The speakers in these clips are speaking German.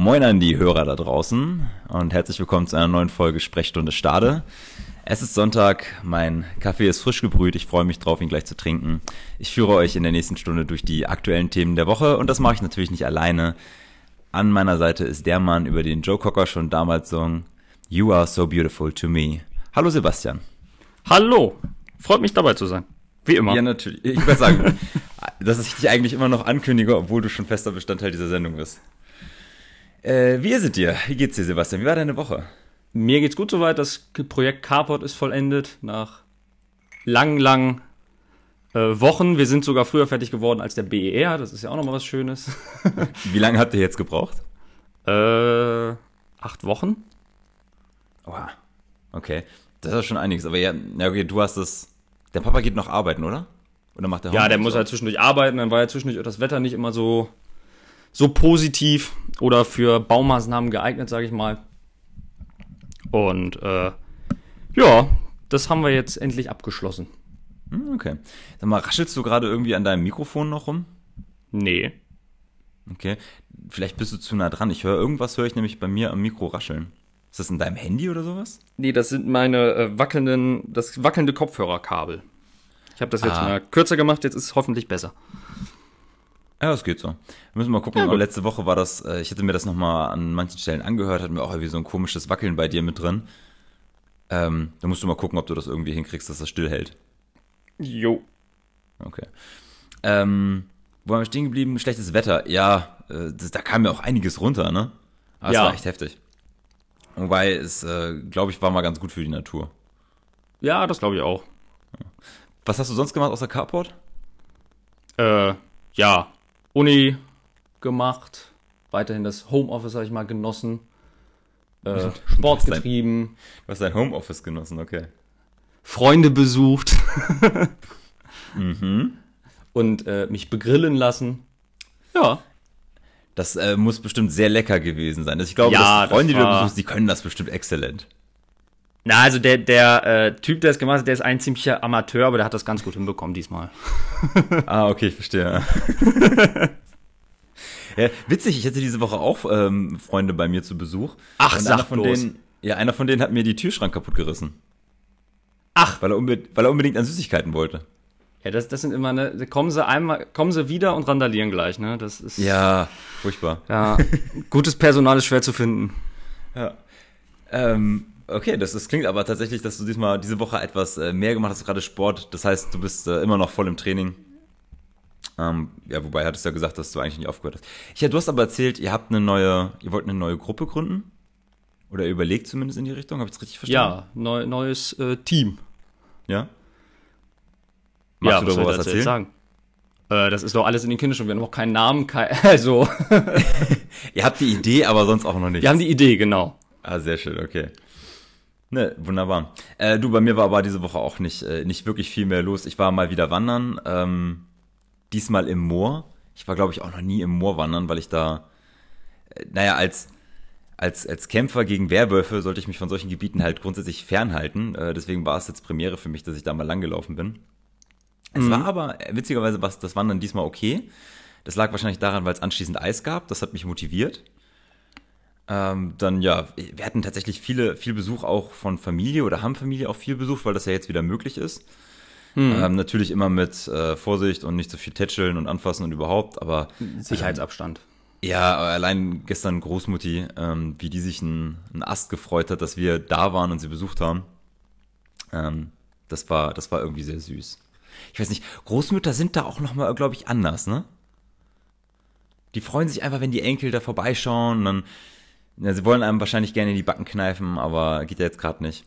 Moin an die Hörer da draußen und herzlich willkommen zu einer neuen Folge Sprechstunde Stade. Es ist Sonntag, mein Kaffee ist frisch gebrüht, ich freue mich drauf, ihn gleich zu trinken. Ich führe euch in der nächsten Stunde durch die aktuellen Themen der Woche und das mache ich natürlich nicht alleine. An meiner Seite ist der Mann, über den Joe Cocker schon damals sang, You are so beautiful to me. Hallo Sebastian. Hallo, freut mich dabei zu sein. Wie immer. Ja, natürlich. Ich würde sagen, dass ich dich eigentlich immer noch ankündige, obwohl du schon fester Bestandteil dieser Sendung bist. Äh, wie ist es dir? Wie geht's dir, Sebastian? Wie war deine Woche? Mir geht's gut soweit. Das Projekt Carport ist vollendet nach langen, langen äh, Wochen. Wir sind sogar früher fertig geworden als der BER. Das ist ja auch nochmal was Schönes. Wie lange habt ihr jetzt gebraucht? äh, acht Wochen? Oha. Okay. Das ist schon einiges. Aber ja, okay, du hast das. Der Papa geht noch arbeiten, oder? Oder macht der Ja, der muss halt zwischendurch arbeiten. Dann war ja zwischendurch das Wetter nicht immer so, so positiv oder für Baumaßnahmen geeignet, sage ich mal. Und äh, ja, das haben wir jetzt endlich abgeschlossen. Hm, okay. Sag mal, raschelst du gerade irgendwie an deinem Mikrofon noch rum? Nee. Okay. Vielleicht bist du zu nah dran. Ich höre irgendwas, höre ich nämlich bei mir am Mikro rascheln. Ist das in deinem Handy oder sowas? Nee, das sind meine äh, wackelnden, das wackelnde Kopfhörerkabel. Ich habe das jetzt Ah. mal kürzer gemacht, jetzt ist es hoffentlich besser. Ja, das geht so. Wir müssen mal gucken. Ja, letzte Woche war das, äh, ich hätte mir das nochmal an manchen Stellen angehört, hatten wir auch irgendwie so ein komisches Wackeln bei dir mit drin. Ähm, da musst du mal gucken, ob du das irgendwie hinkriegst, dass das stillhält. Jo. Okay. Ähm, wo waren wir stehen geblieben? Schlechtes Wetter. Ja, äh, das, da kam ja auch einiges runter, ne? Aber es Ja. war echt heftig. Wobei es, äh, glaube ich, war mal ganz gut für die Natur. Ja, das glaube ich auch. Was hast du sonst gemacht außer Carport? Äh, ja, Uni gemacht, weiterhin das Homeoffice habe ich mal genossen, äh, Sport getrieben, Du hast dein Homeoffice genossen, okay. Freunde besucht und äh, mich begrillen lassen. Ja, Das äh, muss bestimmt sehr lecker gewesen sein. Also ich glaube, Ja, Freunde, die du besuchst, die können das bestimmt exzellent. Na also der der äh, Typ, der es gemacht hat, der ist ein ziemlicher Amateur, aber der hat das ganz gut hinbekommen diesmal. Ah, okay, ich verstehe. ja, witzig, ich hatte diese Woche auch ähm, Freunde bei mir zu Besuch. Ach, Und sag von bloß. denen, ja, einer von denen hat mir die Türschrank kaputt gerissen. Ach. Weil er, weil er unbedingt an Süßigkeiten wollte. Ja, das, das sind immer, ne, kommen sie einmal, kommen sie wieder und randalieren gleich, ne? Das ist Ja, furchtbar. ja gutes Personal ist schwer zu finden. Ja. Ähm, okay, das, das klingt aber tatsächlich, dass du diesmal diese Woche etwas äh, mehr gemacht hast, gerade Sport. Das heißt, du bist äh, immer noch voll im Training. Ähm, ja, wobei hattest du ja gesagt, dass du eigentlich nicht aufgehört hast. Ja, du hast aber erzählt, ihr habt eine neue, ihr wollt eine neue Gruppe gründen? Oder überlegt zumindest in die Richtung, habe ich das richtig verstanden? Ja, neu, neues äh, Team. Ja? Magst ja, du was soll darüber ich was jetzt erzählen? sagen? Äh, das ist doch alles in den Kinderschuhen. Wir haben auch keinen Namen, kein, also, Ihr habt die Idee, aber sonst auch noch nicht. wir haben die Idee, genau. Ah, sehr schön, okay. Ne, wunderbar. Äh, du, bei mir war aber diese Woche auch nicht, äh, nicht wirklich viel mehr los. Ich war mal wieder wandern, ähm, diesmal im Moor. Ich war, glaube ich, auch noch nie im Moor wandern, weil ich da, äh, naja, als, als, als Kämpfer gegen Werwölfe sollte ich mich von solchen Gebieten halt grundsätzlich fernhalten. Äh, deswegen war es jetzt Premiere für mich, dass ich da mal langgelaufen bin. Es war aber, äh, witzigerweise, was das Wandern diesmal okay. Das lag wahrscheinlich daran, weil es anschließend Eis gab. Das hat mich motiviert. Ähm, dann ja, wir hatten tatsächlich viele, viel Besuch auch von Familie oder haben Familie auch viel Besuch, weil das ja jetzt wieder möglich ist. Ähm, natürlich immer mit äh, Vorsicht und nicht so viel tätscheln und anfassen und überhaupt, aber Sicherheitsabstand. ja, aber allein gestern Großmutti, ähm, wie die sich einen einen Ast gefreut hat, dass wir da waren und sie besucht haben. Ähm, das war, das war irgendwie sehr süß. Ich weiß nicht, Großmütter sind da auch nochmal, glaube ich, anders, ne? Die freuen sich einfach, wenn die Enkel da vorbeischauen und dann, ja, sie wollen einem wahrscheinlich gerne in die Backen kneifen, aber geht ja jetzt gerade nicht.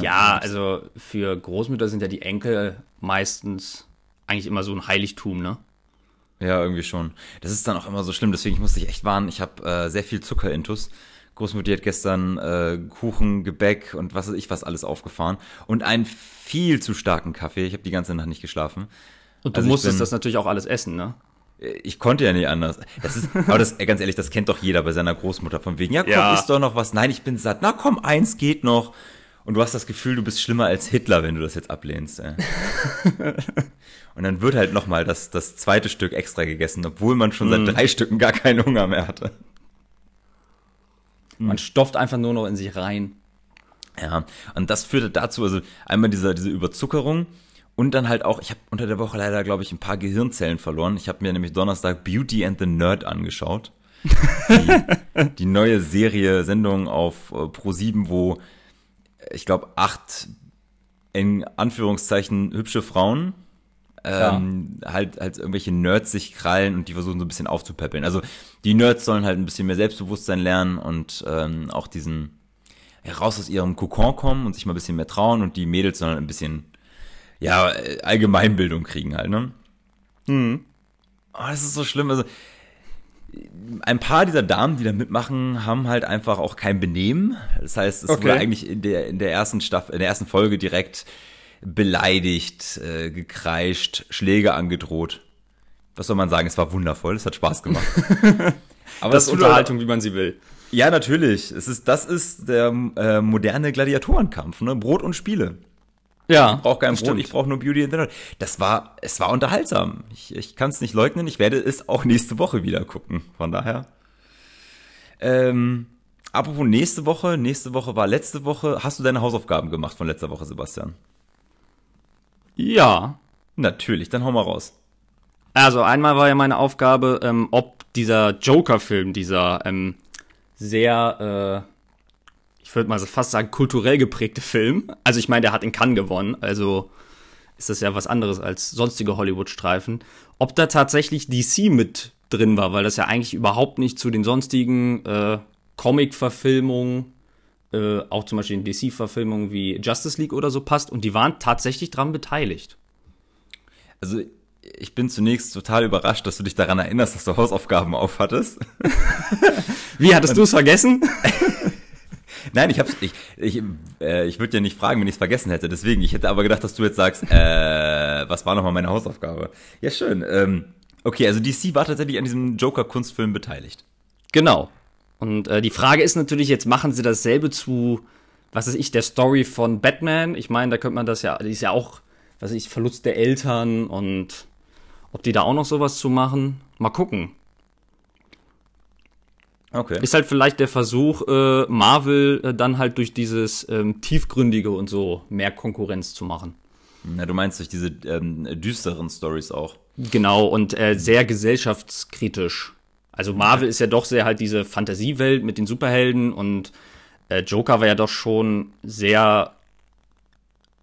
Ja, also für Großmütter sind ja die Enkel meistens eigentlich immer so ein Heiligtum, ne? Ja, irgendwie schon. Das ist dann auch immer so schlimm, deswegen musste ich echt warnen. Ich habe äh, sehr viel Zuckerintus. Großmutter hat gestern äh, Kuchen, Gebäck und was weiß ich was alles aufgefahren und einen viel zu starken Kaffee. Ich habe die ganze Nacht nicht geschlafen. Und du Also musstest bin- das natürlich auch alles essen, ne? Ich konnte ja nicht anders. Das ist, aber das, ganz ehrlich, das kennt doch jeder bei seiner Großmutter von wegen, ja komm, Ja. isst doch noch was. Nein, ich bin satt. Na komm, eins geht noch. Und du hast das Gefühl, du bist schlimmer als Hitler, wenn du das jetzt ablehnst. Ey. Und dann wird halt nochmal das, das zweite Stück extra gegessen, obwohl man schon seit drei Stücken gar keinen Hunger mehr hatte. Man stopft einfach nur noch in sich rein. Ja, und das führte dazu, also einmal diese, diese Überzuckerung und dann halt auch, ich habe unter der Woche leider, glaube ich, ein paar Gehirnzellen verloren. Ich habe mir nämlich Donnerstag Beauty and the Nerd angeschaut. Die, die neue Serie, Sendung auf äh, Pro7, wo äh, ich glaube acht in Anführungszeichen hübsche Frauen ähm, halt, halt irgendwelche Nerds sich krallen und die versuchen so ein bisschen aufzupäppeln. Also die Nerds sollen halt ein bisschen mehr Selbstbewusstsein lernen und ähm, auch diesen ja, raus aus ihrem Kokon kommen und sich mal ein bisschen mehr trauen und die Mädels sollen ein bisschen ja Allgemeinbildung kriegen halt, ne? Mhm. Oh, das ist so schlimm. Also ein paar dieser Damen, die da mitmachen, haben halt einfach auch kein Benehmen. Das heißt, es Okay. wurde eigentlich in der, in der ersten Staffel, in der ersten Folge direkt beleidigt, äh, gekreischt, Schläge angedroht. Was soll man sagen? Es war wundervoll, es hat Spaß gemacht. Aber Das ist tut Unterhaltung, wie man sie will. Ja, natürlich. Es ist, das ist der äh, moderne Gladiatorenkampf, ne? Brot und Spiele. Ja. Ich brauche kein das Brot, ich brauche nur Beauty and the Nerd. Das war, es war unterhaltsam. Ich, ich kann es nicht leugnen, ich werde es auch nächste Woche wieder gucken. Von daher. Ähm, apropos nächste Woche, nächste Woche war letzte Woche. Hast du deine Hausaufgaben gemacht von letzter Woche, Sebastian? Ja. Natürlich, dann hau mal raus. Also einmal war ja meine Aufgabe, ähm, ob dieser Joker-Film, dieser ähm, sehr, äh, ich würde mal so fast sagen, kulturell geprägte Film. Also ich meine, der hat in Cannes gewonnen, also ist das ja was anderes als sonstige Hollywood-Streifen. Ob da tatsächlich DC mit drin war, weil das ja eigentlich überhaupt nicht zu den sonstigen äh, Comic-Verfilmungen, äh, auch zum Beispiel in DC-Verfilmungen wie Justice League oder so passt. Und die waren tatsächlich dran beteiligt. Also, ich bin zunächst total überrascht, dass du dich daran erinnerst, dass du Hausaufgaben aufhattest. Wie, hattest du es vergessen? Nein, ich hab's, ich, ich, äh, ich würde ja nicht fragen, wenn ich es vergessen hätte. Deswegen, ich hätte aber gedacht, dass du jetzt sagst, äh, was war nochmal meine Hausaufgabe? Ja, schön. Ähm, okay, also DC war tatsächlich an diesem Joker-Kunstfilm beteiligt. Genau. Und äh, die Frage ist natürlich, jetzt machen sie dasselbe zu, was weiß ich, der Story von Batman. Ich meine, da könnte man das ja, die ist ja auch, was weiß ich, Verlust der Eltern und ob die da auch noch sowas zu machen. Mal gucken. Okay. Ist halt vielleicht der Versuch, äh, Marvel äh, dann halt durch dieses ähm, Tiefgründige und so mehr Konkurrenz zu machen. Na, du meinst durch diese ähm, düsteren Stories auch. Genau, und äh, sehr gesellschaftskritisch. Also Marvel ist ja doch sehr halt diese Fantasiewelt mit den Superhelden und äh, Joker war ja doch schon sehr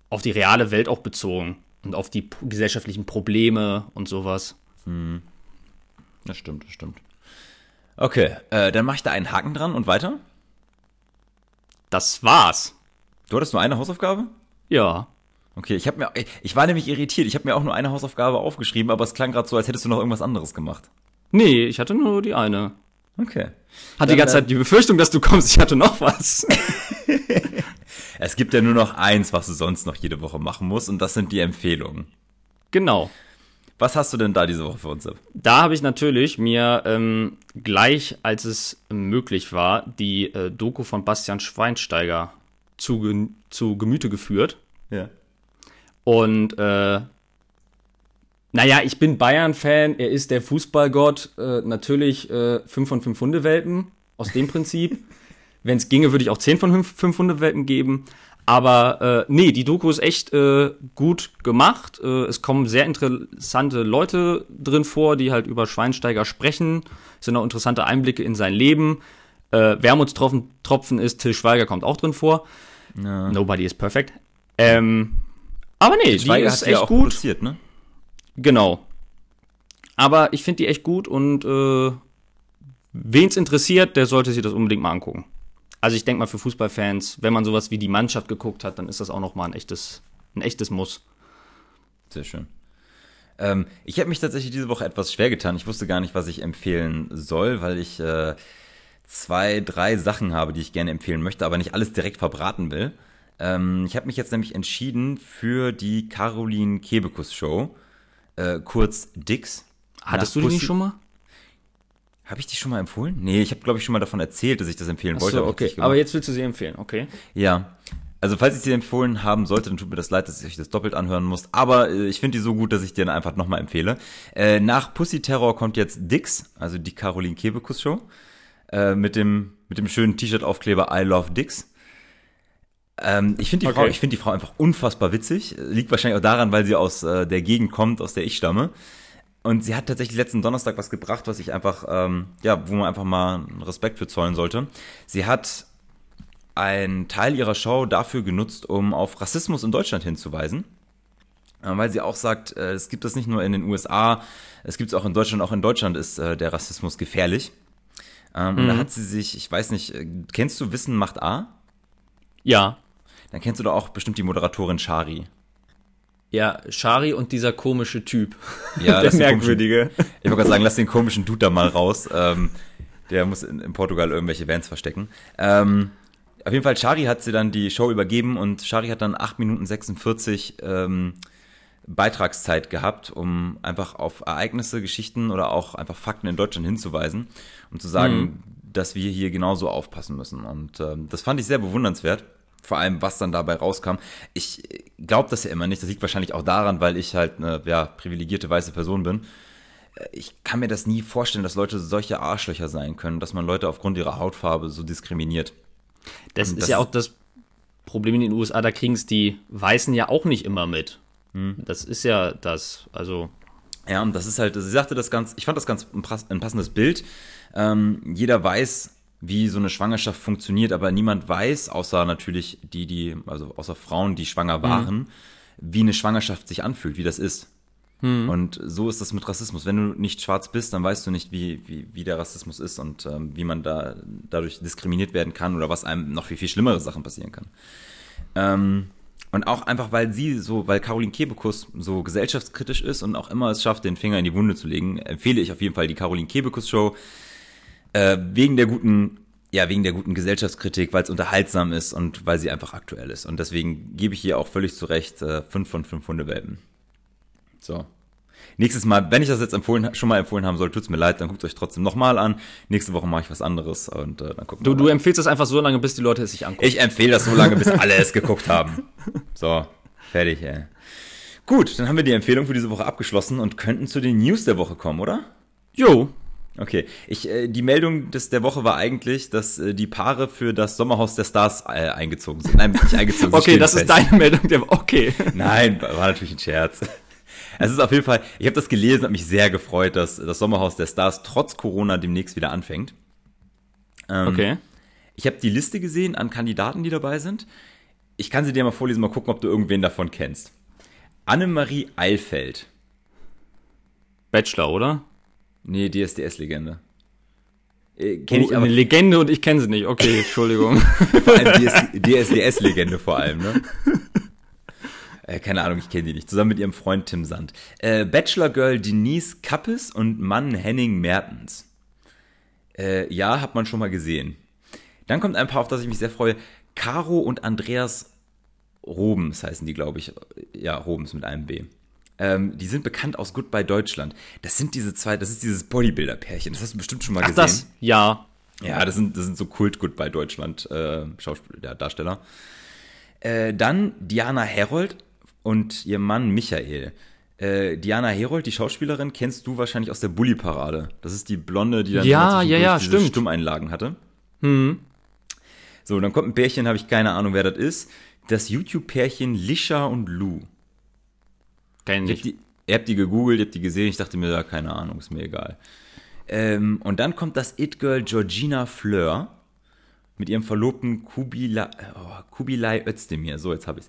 auf die reale Welt auch bezogen und auf die gesellschaftlichen Probleme und sowas. Das stimmt, das stimmt. Okay, äh, dann mach ich da einen Haken dran und weiter. Das war's. Du hattest nur eine Hausaufgabe? Ja. Okay, ich habe mir, ich war nämlich irritiert. Ich habe mir auch nur eine Hausaufgabe aufgeschrieben, aber es klang gerade so, als hättest du noch irgendwas anderes gemacht. Nee, ich hatte nur die eine. Okay. Hatte die ganze äh, Zeit die Befürchtung, dass du kommst, ich hatte noch was. Es gibt ja nur noch eins, was du sonst noch jede Woche machen musst, und das sind die Empfehlungen. genau. Was hast du denn da diese Woche für uns? Da habe ich natürlich mir ähm, gleich, als es möglich war, die äh, Doku von Bastian Schweinsteiger zu, zu Gemüte geführt. Ja. Und äh, naja, ich bin Bayern-Fan, er ist der Fußballgott, äh, natürlich äh, 5 von 5 Hundewelpen, aus dem Prinzip. Wenn es ginge, würde ich auch 10 von 5, 5 Hundewelpen geben. Aber äh, nee, die Doku ist echt äh, gut gemacht. Äh, es kommen sehr interessante Leute drin vor, die halt über Schweinsteiger sprechen. Es sind auch interessante Einblicke in sein Leben. Äh, Wermutstropfen Tropfen ist, Till Schweiger kommt auch drin vor. ja. Nobody is perfect. Ähm, aber nee, die Schweiger ist die ja echt auch gut. produziert, ne? Genau. Aber ich finde die echt gut und äh, wen's interessiert, der sollte sich das unbedingt mal angucken. Also ich denke mal für Fußballfans, wenn man sowas wie die Mannschaft geguckt hat, dann ist das auch noch mal ein echtes, ein echtes Muss. Sehr schön. Ähm, ich habe mich tatsächlich diese Woche etwas schwer getan. Ich wusste gar nicht, was ich empfehlen soll, weil ich äh, zwei, drei Sachen habe, die ich gerne empfehlen möchte, aber nicht alles direkt verbraten will. Ähm, ich habe mich jetzt nämlich entschieden für die Caroline Kebekus Show, äh, kurz Dix. Hattest du die nicht schon mal? Habe ich die schon mal empfohlen? Nee, ich habe, glaube ich, schon mal davon erzählt, dass ich das empfehlen wollte. so, okay. Aber jetzt willst du sie empfehlen, okay? Ja. Also falls ich sie empfohlen haben sollte, dann tut mir das leid, dass ich euch das doppelt anhören muss. Aber äh, ich finde die so gut, dass ich dir dann einfach nochmal empfehle. Äh, nach Pussy Terror kommt jetzt Dix, also die Caroline Kebekus Show. äh, mit dem mit dem schönen T-Shirt-Aufkleber I Love Dicks. Ähm, ich finde die Okay. Frau, ich finde die Frau einfach unfassbar witzig. Liegt wahrscheinlich auch daran, weil sie aus äh, der Gegend kommt, aus der ich stamme. Und sie hat tatsächlich letzten Donnerstag was gebracht, was ich einfach, ähm, ja, wo man einfach mal Respekt für zollen sollte. Sie hat einen Teil ihrer Show dafür genutzt, um auf Rassismus in Deutschland hinzuweisen. Äh, Weil sie auch sagt, äh, es gibt das nicht nur in den USA, es gibt es auch in Deutschland, auch in Deutschland ist äh, der Rassismus gefährlich. Ähm, Und da hat sie sich, ich weiß nicht, kennst du Wissen macht A? Ja. Dann kennst du doch auch bestimmt die Moderatorin Shari. Ja, Shari und dieser komische Typ. Ja, der merkwürdige. Ich wollte gerade sagen, lass den komischen Dude da mal raus. Ähm, der muss in, in Portugal irgendwelche Vans verstecken. Ähm, auf jeden Fall, Shari hat sie dann die Show übergeben und Shari hat dann 8 Minuten 46 ähm, Beitragszeit gehabt, um einfach auf Ereignisse, Geschichten oder auch einfach Fakten in Deutschland hinzuweisen und zu sagen, dass wir hier genauso aufpassen müssen. Und ähm, das fand ich sehr bewundernswert. Vor allem, was dann dabei rauskam. Ich glaube das ja immer nicht. Das liegt wahrscheinlich auch daran, weil ich halt eine ja, privilegierte weiße Person bin. Äh, Ich kann mir das nie vorstellen, dass Leute solche Arschlöcher sein können, dass man Leute aufgrund ihrer Hautfarbe so diskriminiert. Das Und ist das- ja auch das Problem in den USA, da kriegen es die Weißen ja auch nicht immer mit. Das ist ja das, also. Ja, und das ist halt, sie sagte das ganz, ich fand das ganz ein passendes Bild. Ähm, jeder weiß, wie so eine Schwangerschaft funktioniert, aber niemand weiß, außer natürlich die, die, also außer Frauen, die schwanger waren, wie eine Schwangerschaft sich anfühlt, wie das ist. Und so ist das mit Rassismus. Wenn du nicht schwarz bist, dann weißt du nicht, wie, wie, wie der Rassismus ist und ähm, wie man da dadurch diskriminiert werden kann oder was einem noch viel, viel schlimmere Sachen passieren kann. Ähm, und auch einfach, weil sie so, weil Caroline Kebekus so gesellschaftskritisch ist und auch immer es schafft, den Finger in die Wunde zu legen, empfehle ich auf jeden Fall die Caroline Kebekus Show. Äh, wegen der guten, ja, wegen der guten Gesellschaftskritik, weil es unterhaltsam ist und weil sie einfach aktuell ist. Und deswegen gebe ich ihr auch völlig zu Recht äh, 5 von 5 Hundewelpen. So. Nächstes Mal, wenn ich das jetzt empfohlen, schon mal empfohlen haben soll, tut's mir leid, dann guckt euch trotzdem nochmal an. Nächste Woche mache ich was anderes und äh, dann gucken Du, wir du mal. empfiehlst das einfach so lange, bis die Leute es sich angucken. Ich empfehle das so lange, bis alle es geguckt haben. So, fertig, ey. Gut, dann haben wir die Empfehlung für diese Woche abgeschlossen und könnten zu den News der Woche kommen, oder? Jo. Okay, ich, äh, die Meldung des, der Woche war eigentlich, dass äh, die Paare für das Sommerhaus der Stars äh, eingezogen sind. Nein, nicht eingezogen. sie Okay, das ist fest. deine Meldung. Der, okay. Nein, war natürlich ein Scherz. Es ist auf jeden Fall, ich habe das gelesen, habe mich sehr gefreut, dass das Sommerhaus der Stars trotz Corona demnächst wieder anfängt. Ähm, Okay. Ich habe die Liste gesehen an Kandidaten, die dabei sind. Ich kann sie dir mal vorlesen, mal gucken, ob du irgendwen davon kennst. Annemarie Eilfeld. Bachelor, oder? Nee, DSDS-Legende. Äh, Kenn Oh, ich aber eine Legende und ich kenne sie nicht. Okay, Entschuldigung. vor allem DS, DSDS-Legende vor allem, ne? Äh, keine Ahnung, ich kenne die nicht. Zusammen mit ihrem Freund Tim Sand. Äh, Bachelor-Girl Denise Kappes und Mann Henning Mertens. Äh, ja, hat man schon mal gesehen. Dann kommt ein paar, auf das ich mich sehr freue. Caro und Andreas Robens heißen die, glaube ich. Ja, Robens mit einem B. Ähm, die sind bekannt aus Goodbye Deutschland. Das sind diese zwei, das ist dieses Bodybuilder-Pärchen. Das hast du bestimmt schon mal Ach, gesehen. das? Ja. Ja, das sind, das sind so Kult-Goodbye Deutschland äh, Schauspieler, ja, Darsteller. Äh, dann Diana Herold und ihr Mann Michael. Äh, Diana Herold, die Schauspielerin, kennst du wahrscheinlich aus der Bully-Parade. Das ist die Blonde, die dann Ja, immer ja, ja, diese stimmt. Stummeinlagen hatte. So, dann kommt ein Pärchen, habe ich keine Ahnung, wer das ist. Das YouTube-Pärchen Lisha und Lou. Kenn Ich ich hab nicht. die, ihr habt die gegoogelt, ihr habt die gesehen, ich dachte mir, ja, keine Ahnung, ist mir egal. Ähm, und dann kommt das It-Girl Georgina Fleur mit ihrem Verlobten Kubilai, oh, Kubilai Özdemir. So, jetzt habe.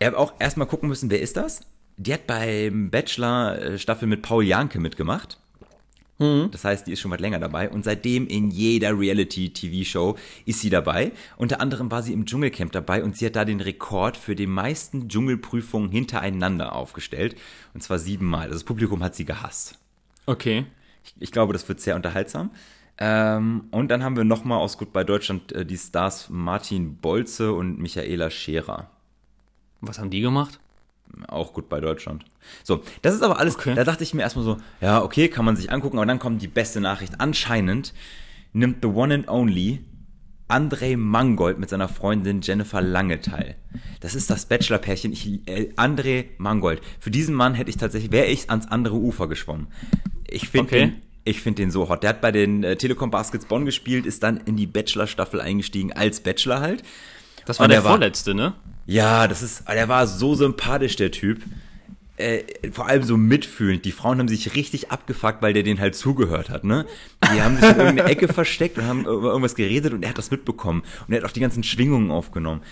Ich habe auch erstmal gucken müssen, wer ist das? Die hat beim Bachelor-Staffel mit Paul Janke mitgemacht. Das heißt, die ist schon was länger dabei und seitdem in jeder Reality-TV-Show ist sie dabei. Unter anderem war sie im Dschungelcamp dabei und sie hat da den Rekord für die meisten Dschungelprüfungen hintereinander aufgestellt. Und zwar siebenmal. Also das Publikum hat sie gehasst. Okay. Ich, ich glaube, das wird sehr unterhaltsam. Ähm, und dann haben wir nochmal aus Goodbye Deutschland äh, die Stars Martin Bolze und Michaela Scherer. Was haben die gemacht? Auch gut bei Deutschland. So, das ist aber alles, Okay. da dachte ich mir erstmal so, ja, okay, kann man sich angucken, aber dann kommt die beste Nachricht. Anscheinend nimmt The One and Only André Mangold mit seiner Freundin Jennifer Lange teil. Das ist das Bachelor-Pärchen. Äh, André Mangold. Für diesen Mann hätte ich tatsächlich, wäre ich ans andere Ufer geschwommen. Ich finde Okay. ihn, Ich finde den so hot. Der hat bei den äh, Telekom Baskets Bonn gespielt, ist dann in die Bachelor-Staffel eingestiegen, als Bachelor halt. Das war der, der war- vorletzte, ne? Ja, das ist, der war so sympathisch, der Typ. Äh, vor allem so mitfühlend. Die Frauen haben sich richtig abgefuckt, weil der den halt zugehört hat, ne? Die haben sich in irgendeine Ecke versteckt und haben über irgendwas geredet und er hat das mitbekommen. Und er hat auch die ganzen Schwingungen aufgenommen.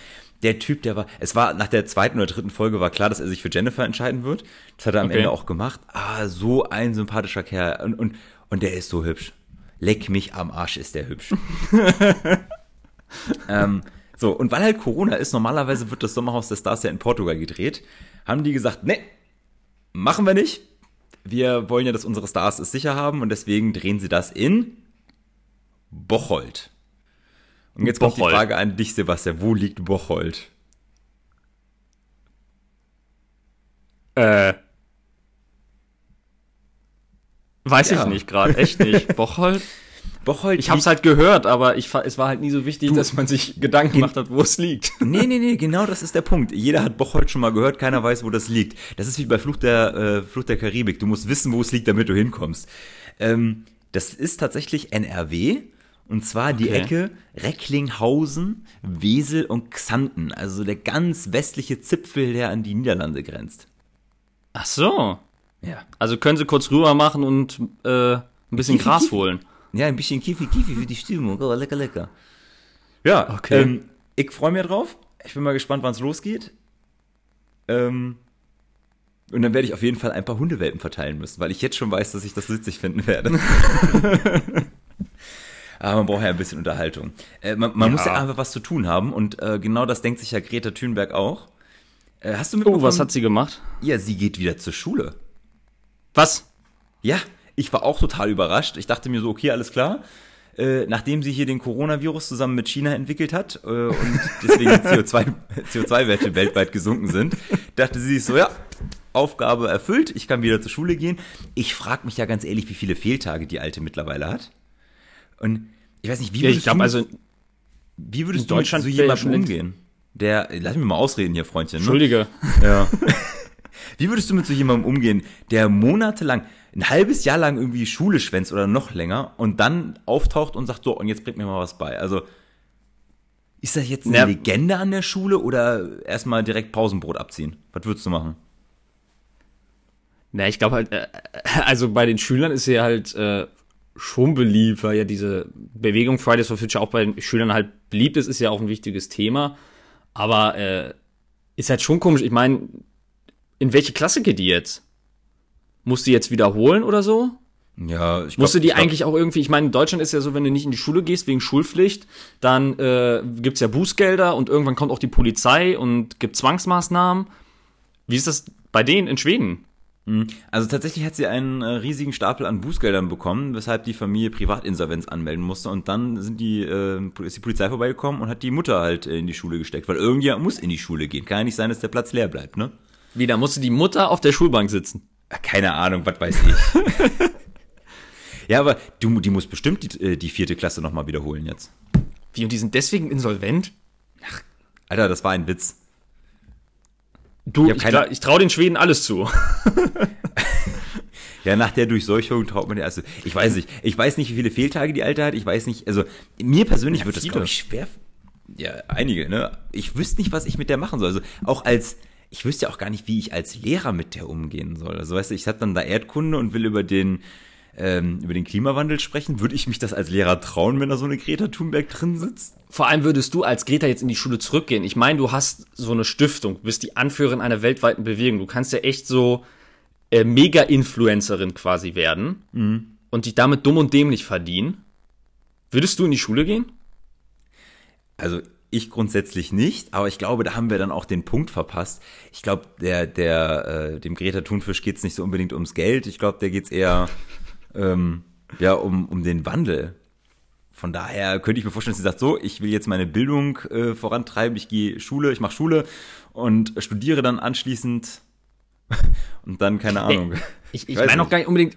Der Typ, der war, es war nach der zweiten oder dritten Folge war klar, dass er sich für Jennifer entscheiden wird. Das hat er am Okay. Ende auch gemacht. Ah, so ein sympathischer Kerl. Und, und, und der ist so hübsch. Leck mich am Arsch, ist der hübsch. ähm, so, und weil halt Corona ist, normalerweise wird das Sommerhaus der Stars ja in Portugal gedreht, haben die gesagt, ne, machen wir nicht. Wir wollen ja, dass unsere Stars es sicher haben und deswegen drehen sie das in Bocholt. Und jetzt kommt die Bocholt. Frage an dich, Sebastian, wo liegt Bocholt? Äh. Weiß Ja. ich nicht gerade, echt nicht. Bocholt? Bocholt Ich hab's halt gehört, aber ich, es war halt nie so wichtig, dass man sich Gedanken gemacht hat, wo es liegt. Nee, nee, nee, genau das ist der Punkt. Jeder hat Bocholt schon mal gehört, keiner weiß, wo das liegt. Das ist wie bei Fluch der, äh, Fluch der Karibik. Du musst wissen, wo es liegt, damit du hinkommst. Ähm, das ist tatsächlich NRW. Und zwar die Okay. Ecke Recklinghausen, Wesel und Xanten. Also der ganz westliche Zipfel, der an die Niederlande grenzt. Ach so. Ja. Also können sie kurz rüber machen und äh, ein bisschen Gras holen. Ja, ein bisschen Kifi für die Stimmung. Oh, lecker, lecker. Ja, Okay. Ähm, ich freue mich drauf. Ich bin mal gespannt, wann es losgeht. Ähm, und dann werde ich auf jeden Fall ein paar Hundewelpen verteilen müssen, weil ich jetzt schon weiß, dass ich das witzig finden werde. Aber man braucht ja ein bisschen Unterhaltung. Äh, man man Ja. muss ja einfach was zu tun haben und äh, genau das denkt sich ja Greta Thunberg auch. Äh, hast du Oh, mitbekommen? was hat sie gemacht? Ja, sie geht wieder zur Schule. Was? Ja, ich war auch total überrascht. Ich dachte mir so, okay, alles klar. Äh, nachdem sie hier den Coronavirus zusammen mit China entwickelt hat äh, und deswegen CO2 CO2-Werte weltweit gesunken sind, dachte sie sich so, ja, Aufgabe erfüllt, ich kann wieder zur Schule gehen. Ich frage mich ja ganz ehrlich, wie viele Fehltage die Alte mittlerweile hat. Und ich weiß nicht, wie Ja, ich würdest, glaube, du, also, wie würdest in du mit Deutschland so jemandem umgehen? Der, lass mich mal ausreden hier, Freundchen. Ne? Entschuldige. Ja. Wie würdest du mit so jemandem umgehen, der monatelang, ein halbes Jahr lang irgendwie Schule schwänzt oder noch länger und dann auftaucht und sagt, so, und jetzt bringt mir mal was bei. Also, ist das jetzt eine Ja. Legende an der Schule oder erstmal direkt Pausenbrot abziehen? Was würdest du machen? Na, ich glaube halt, äh, also bei den Schülern ist sie ja halt äh, schon beliebt, weil ja diese Bewegung Fridays for Future auch bei den Schülern halt beliebt ist, ist ja auch ein wichtiges Thema. Aber äh, ist halt schon komisch. Ich meine, in welche Klasse geht die jetzt? Muss die jetzt wiederholen oder so? Ja, ich glaub, Musste die ich glaub, eigentlich auch irgendwie, ich meine, in Deutschland ist ja so, wenn du nicht in die Schule gehst wegen Schulpflicht, dann äh, gibt's ja Bußgelder und irgendwann kommt auch die Polizei und gibt Zwangsmaßnahmen. Wie ist das bei denen in Schweden? Also tatsächlich hat sie einen äh, riesigen Stapel an Bußgeldern bekommen, weshalb die Familie Privatinsolvenz anmelden musste. Und dann sind die, äh, ist die Polizei vorbeigekommen und hat die Mutter halt äh, in die Schule gesteckt. Weil irgendjemand muss in die Schule gehen. Kann ja nicht sein, dass der Platz leer bleibt, ne? Wie, da musste die Mutter auf der Schulbank sitzen. Keine Ahnung, was weiß ich. ja, aber du, die muss bestimmt die, äh, die vierte Klasse nochmal wiederholen jetzt. Wie, und die sind deswegen insolvent? Alter, das war ein Witz. Du, Ich keine- ich traue den Schweden alles zu. Ja, nach der Durchseuchung traut man ja also Ich weiß nicht. Ich weiß nicht, wie viele Fehltage die Alte hat. Ich weiß nicht. Also mir persönlich Ja, wird das, glaube ich, schwer. Ja, einige, ne? Ich wüsste nicht, was ich mit der machen soll. Also auch als, ich wüsste ja auch gar nicht, wie ich als Lehrer mit der umgehen soll. Also weißt du, ich habe dann da Erdkunde und will über den, ähm, über den Klimawandel sprechen. Würde ich mich das als Lehrer trauen, wenn da so eine Greta Thunberg drin sitzt? Vor allem würdest du als Greta jetzt in die Schule zurückgehen. Ich meine, du hast so eine Stiftung, du bist die Anführerin einer weltweiten Bewegung. Du kannst ja echt so äh, Mega-Influencerin quasi werden und dich damit dumm und dämlich verdienen. Würdest du in die Schule gehen? Also ich grundsätzlich nicht, aber ich glaube, da haben wir dann auch den Punkt verpasst. Ich glaube, der, der, äh, dem Greta Thunfisch geht's nicht so unbedingt ums Geld. Ich glaube, der geht's eher ähm, ja um, um den Wandel. Von daher könnte ich mir vorstellen, dass sie sagt, so, ich will jetzt meine Bildung äh, vorantreiben, ich gehe Schule, ich mache Schule und studiere dann anschließend und dann keine Ahnung. Ich, ich weiß meine auch gar nicht unbedingt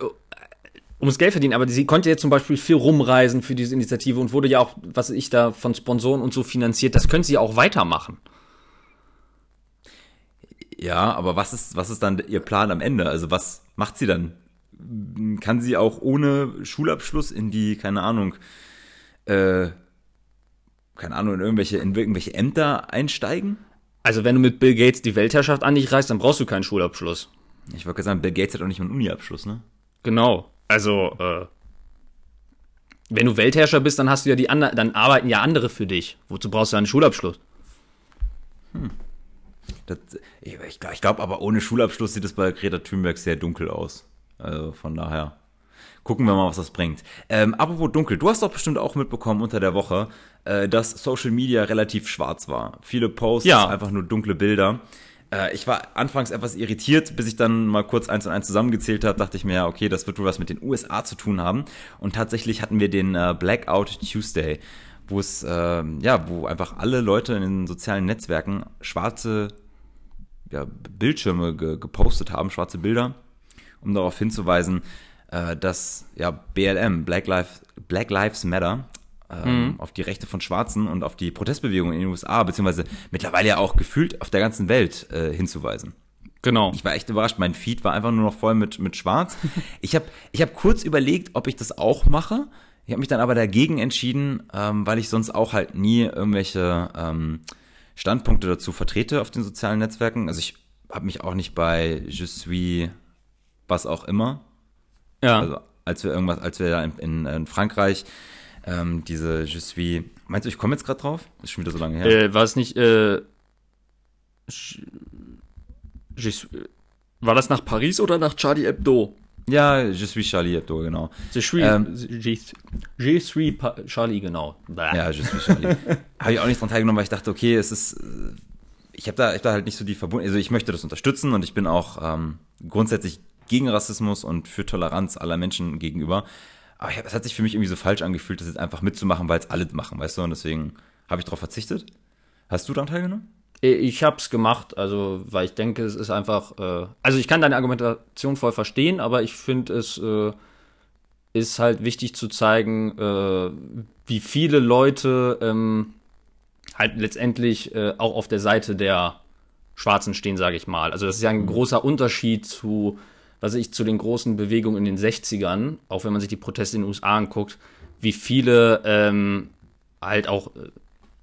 ums Geld verdienen, aber sie konnte jetzt zum Beispiel viel rumreisen für diese Initiative und wurde ja auch, was ich da von Sponsoren und so finanziert. Das könnte sie ja auch weitermachen. Ja, aber was ist, was ist dann ihr Plan am Ende? Also was macht sie dann? kann sie auch ohne Schulabschluss in die, keine Ahnung, äh, keine Ahnung, in irgendwelche, in irgendwelche Ämter einsteigen? Also wenn du mit Bill Gates die Weltherrschaft an dich reißt, dann brauchst du keinen Schulabschluss. Ich wollte sagen, Bill Gates hat auch nicht mal einen Uni-Abschluss, ne? Genau. Also, äh, wenn du Weltherrscher bist, dann hast du ja die anderen, dann arbeiten ja andere für dich. Wozu brauchst du einen Schulabschluss? Das, ich ich glaube glaub aber ohne Schulabschluss sieht es bei Greta Thunberg sehr dunkel aus. Also von daher gucken wir mal, was das bringt. Ähm, apropos dunkel, du hast doch bestimmt auch mitbekommen unter der Woche, äh, dass Social Media relativ schwarz war. Viele Posts, Ja. einfach nur dunkle Bilder. Äh, ich war anfangs etwas irritiert, bis ich dann mal kurz eins und eins zusammengezählt habe, dachte ich mir, ja, okay, das wird wohl was mit den USA zu tun haben. Und tatsächlich hatten wir den äh, Blackout Tuesday, wo es, ähm, ja, wo einfach alle Leute in den sozialen Netzwerken schwarze ja, Bildschirme ge gepostet haben, schwarze Bilder, um darauf hinzuweisen, äh, dass ja, BLM, Black, Lives Black Lives Matter, ähm, auf die Rechte von Schwarzen und auf die Protestbewegung in den USA, beziehungsweise mittlerweile ja auch gefühlt auf der ganzen Welt äh, hinzuweisen. Genau. Ich war echt überrascht, mein Feed war einfach nur noch voll mit, mit Schwarz. Ich habe ich hab kurz überlegt, ob ich das auch mache. Ich habe mich dann aber dagegen entschieden, ähm, weil ich sonst auch halt nie irgendwelche ähm, Standpunkte dazu vertrete auf den sozialen Netzwerken. Also ich habe mich auch nicht bei Je suis was auch immer. ja. Also als wir irgendwas, als wir da in, in, in Frankreich ähm, diese Je suis. Meinst du, ich komme jetzt gerade drauf? Ist schon wieder so lange her. Äh, war es nicht, äh, suis- war das nach Paris oder nach Charlie Hebdo? ja, Je suis Charlie Hebdo, genau. Je suis, Ähm, je, je suis Charlie, genau. Bäh. Ja, Je suis Charlie. habe ich auch nicht dran teilgenommen, weil ich dachte, okay, es ist, äh, ich habe da, ich hab da halt nicht so die Verbund, also ich möchte das unterstützen und ich bin auch ähm, grundsätzlich gegen Rassismus und für Toleranz aller Menschen gegenüber. Aber es hat sich für mich irgendwie so falsch angefühlt, das jetzt einfach mitzumachen, weil es alle machen, weißt du? Und deswegen habe ich darauf verzichtet. Hast du daran teilgenommen? Ich hab's gemacht, also weil ich denke, es ist einfach. Äh, also ich kann deine Argumentation voll verstehen, aber ich finde es äh, ist halt wichtig zu zeigen, äh, wie viele Leute ähm, halt letztendlich äh, auch auf der Seite der Schwarzen stehen, sage ich mal. Also das ist ja ein großer Unterschied zu, was ich, zu den großen Bewegungen in den 60ern, auch wenn man sich die Proteste in den USA anguckt, wie viele ähm, halt auch äh,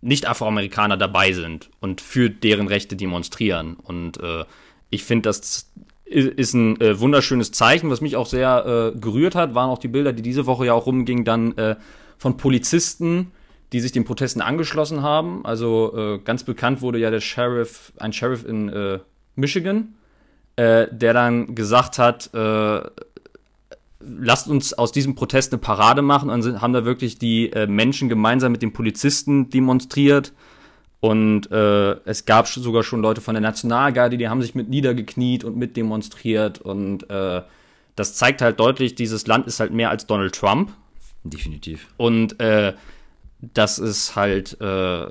nicht-Afroamerikaner dabei sind und für deren Rechte demonstrieren. Und äh, ich finde, das ist ein äh, wunderschönes Zeichen, was mich auch sehr äh, gerührt hat, waren auch die Bilder, die diese Woche ja auch rumgingen, dann äh, von Polizisten, die sich den Protesten angeschlossen haben. Also äh, ganz bekannt wurde ja der Sheriff, ein Sheriff in äh, Michigan, äh, der dann gesagt hat, äh, lasst uns aus diesem Protest eine Parade machen und sind, haben da wirklich die äh, Menschen gemeinsam mit den Polizisten demonstriert. Und äh, es gab sogar schon Leute von der Nationalgarde, die haben sich mit niedergekniet und mit demonstriert. Und äh, das zeigt halt deutlich, dieses Land ist halt mehr als Donald Trump. Definitiv. Und äh, das ist halt, äh,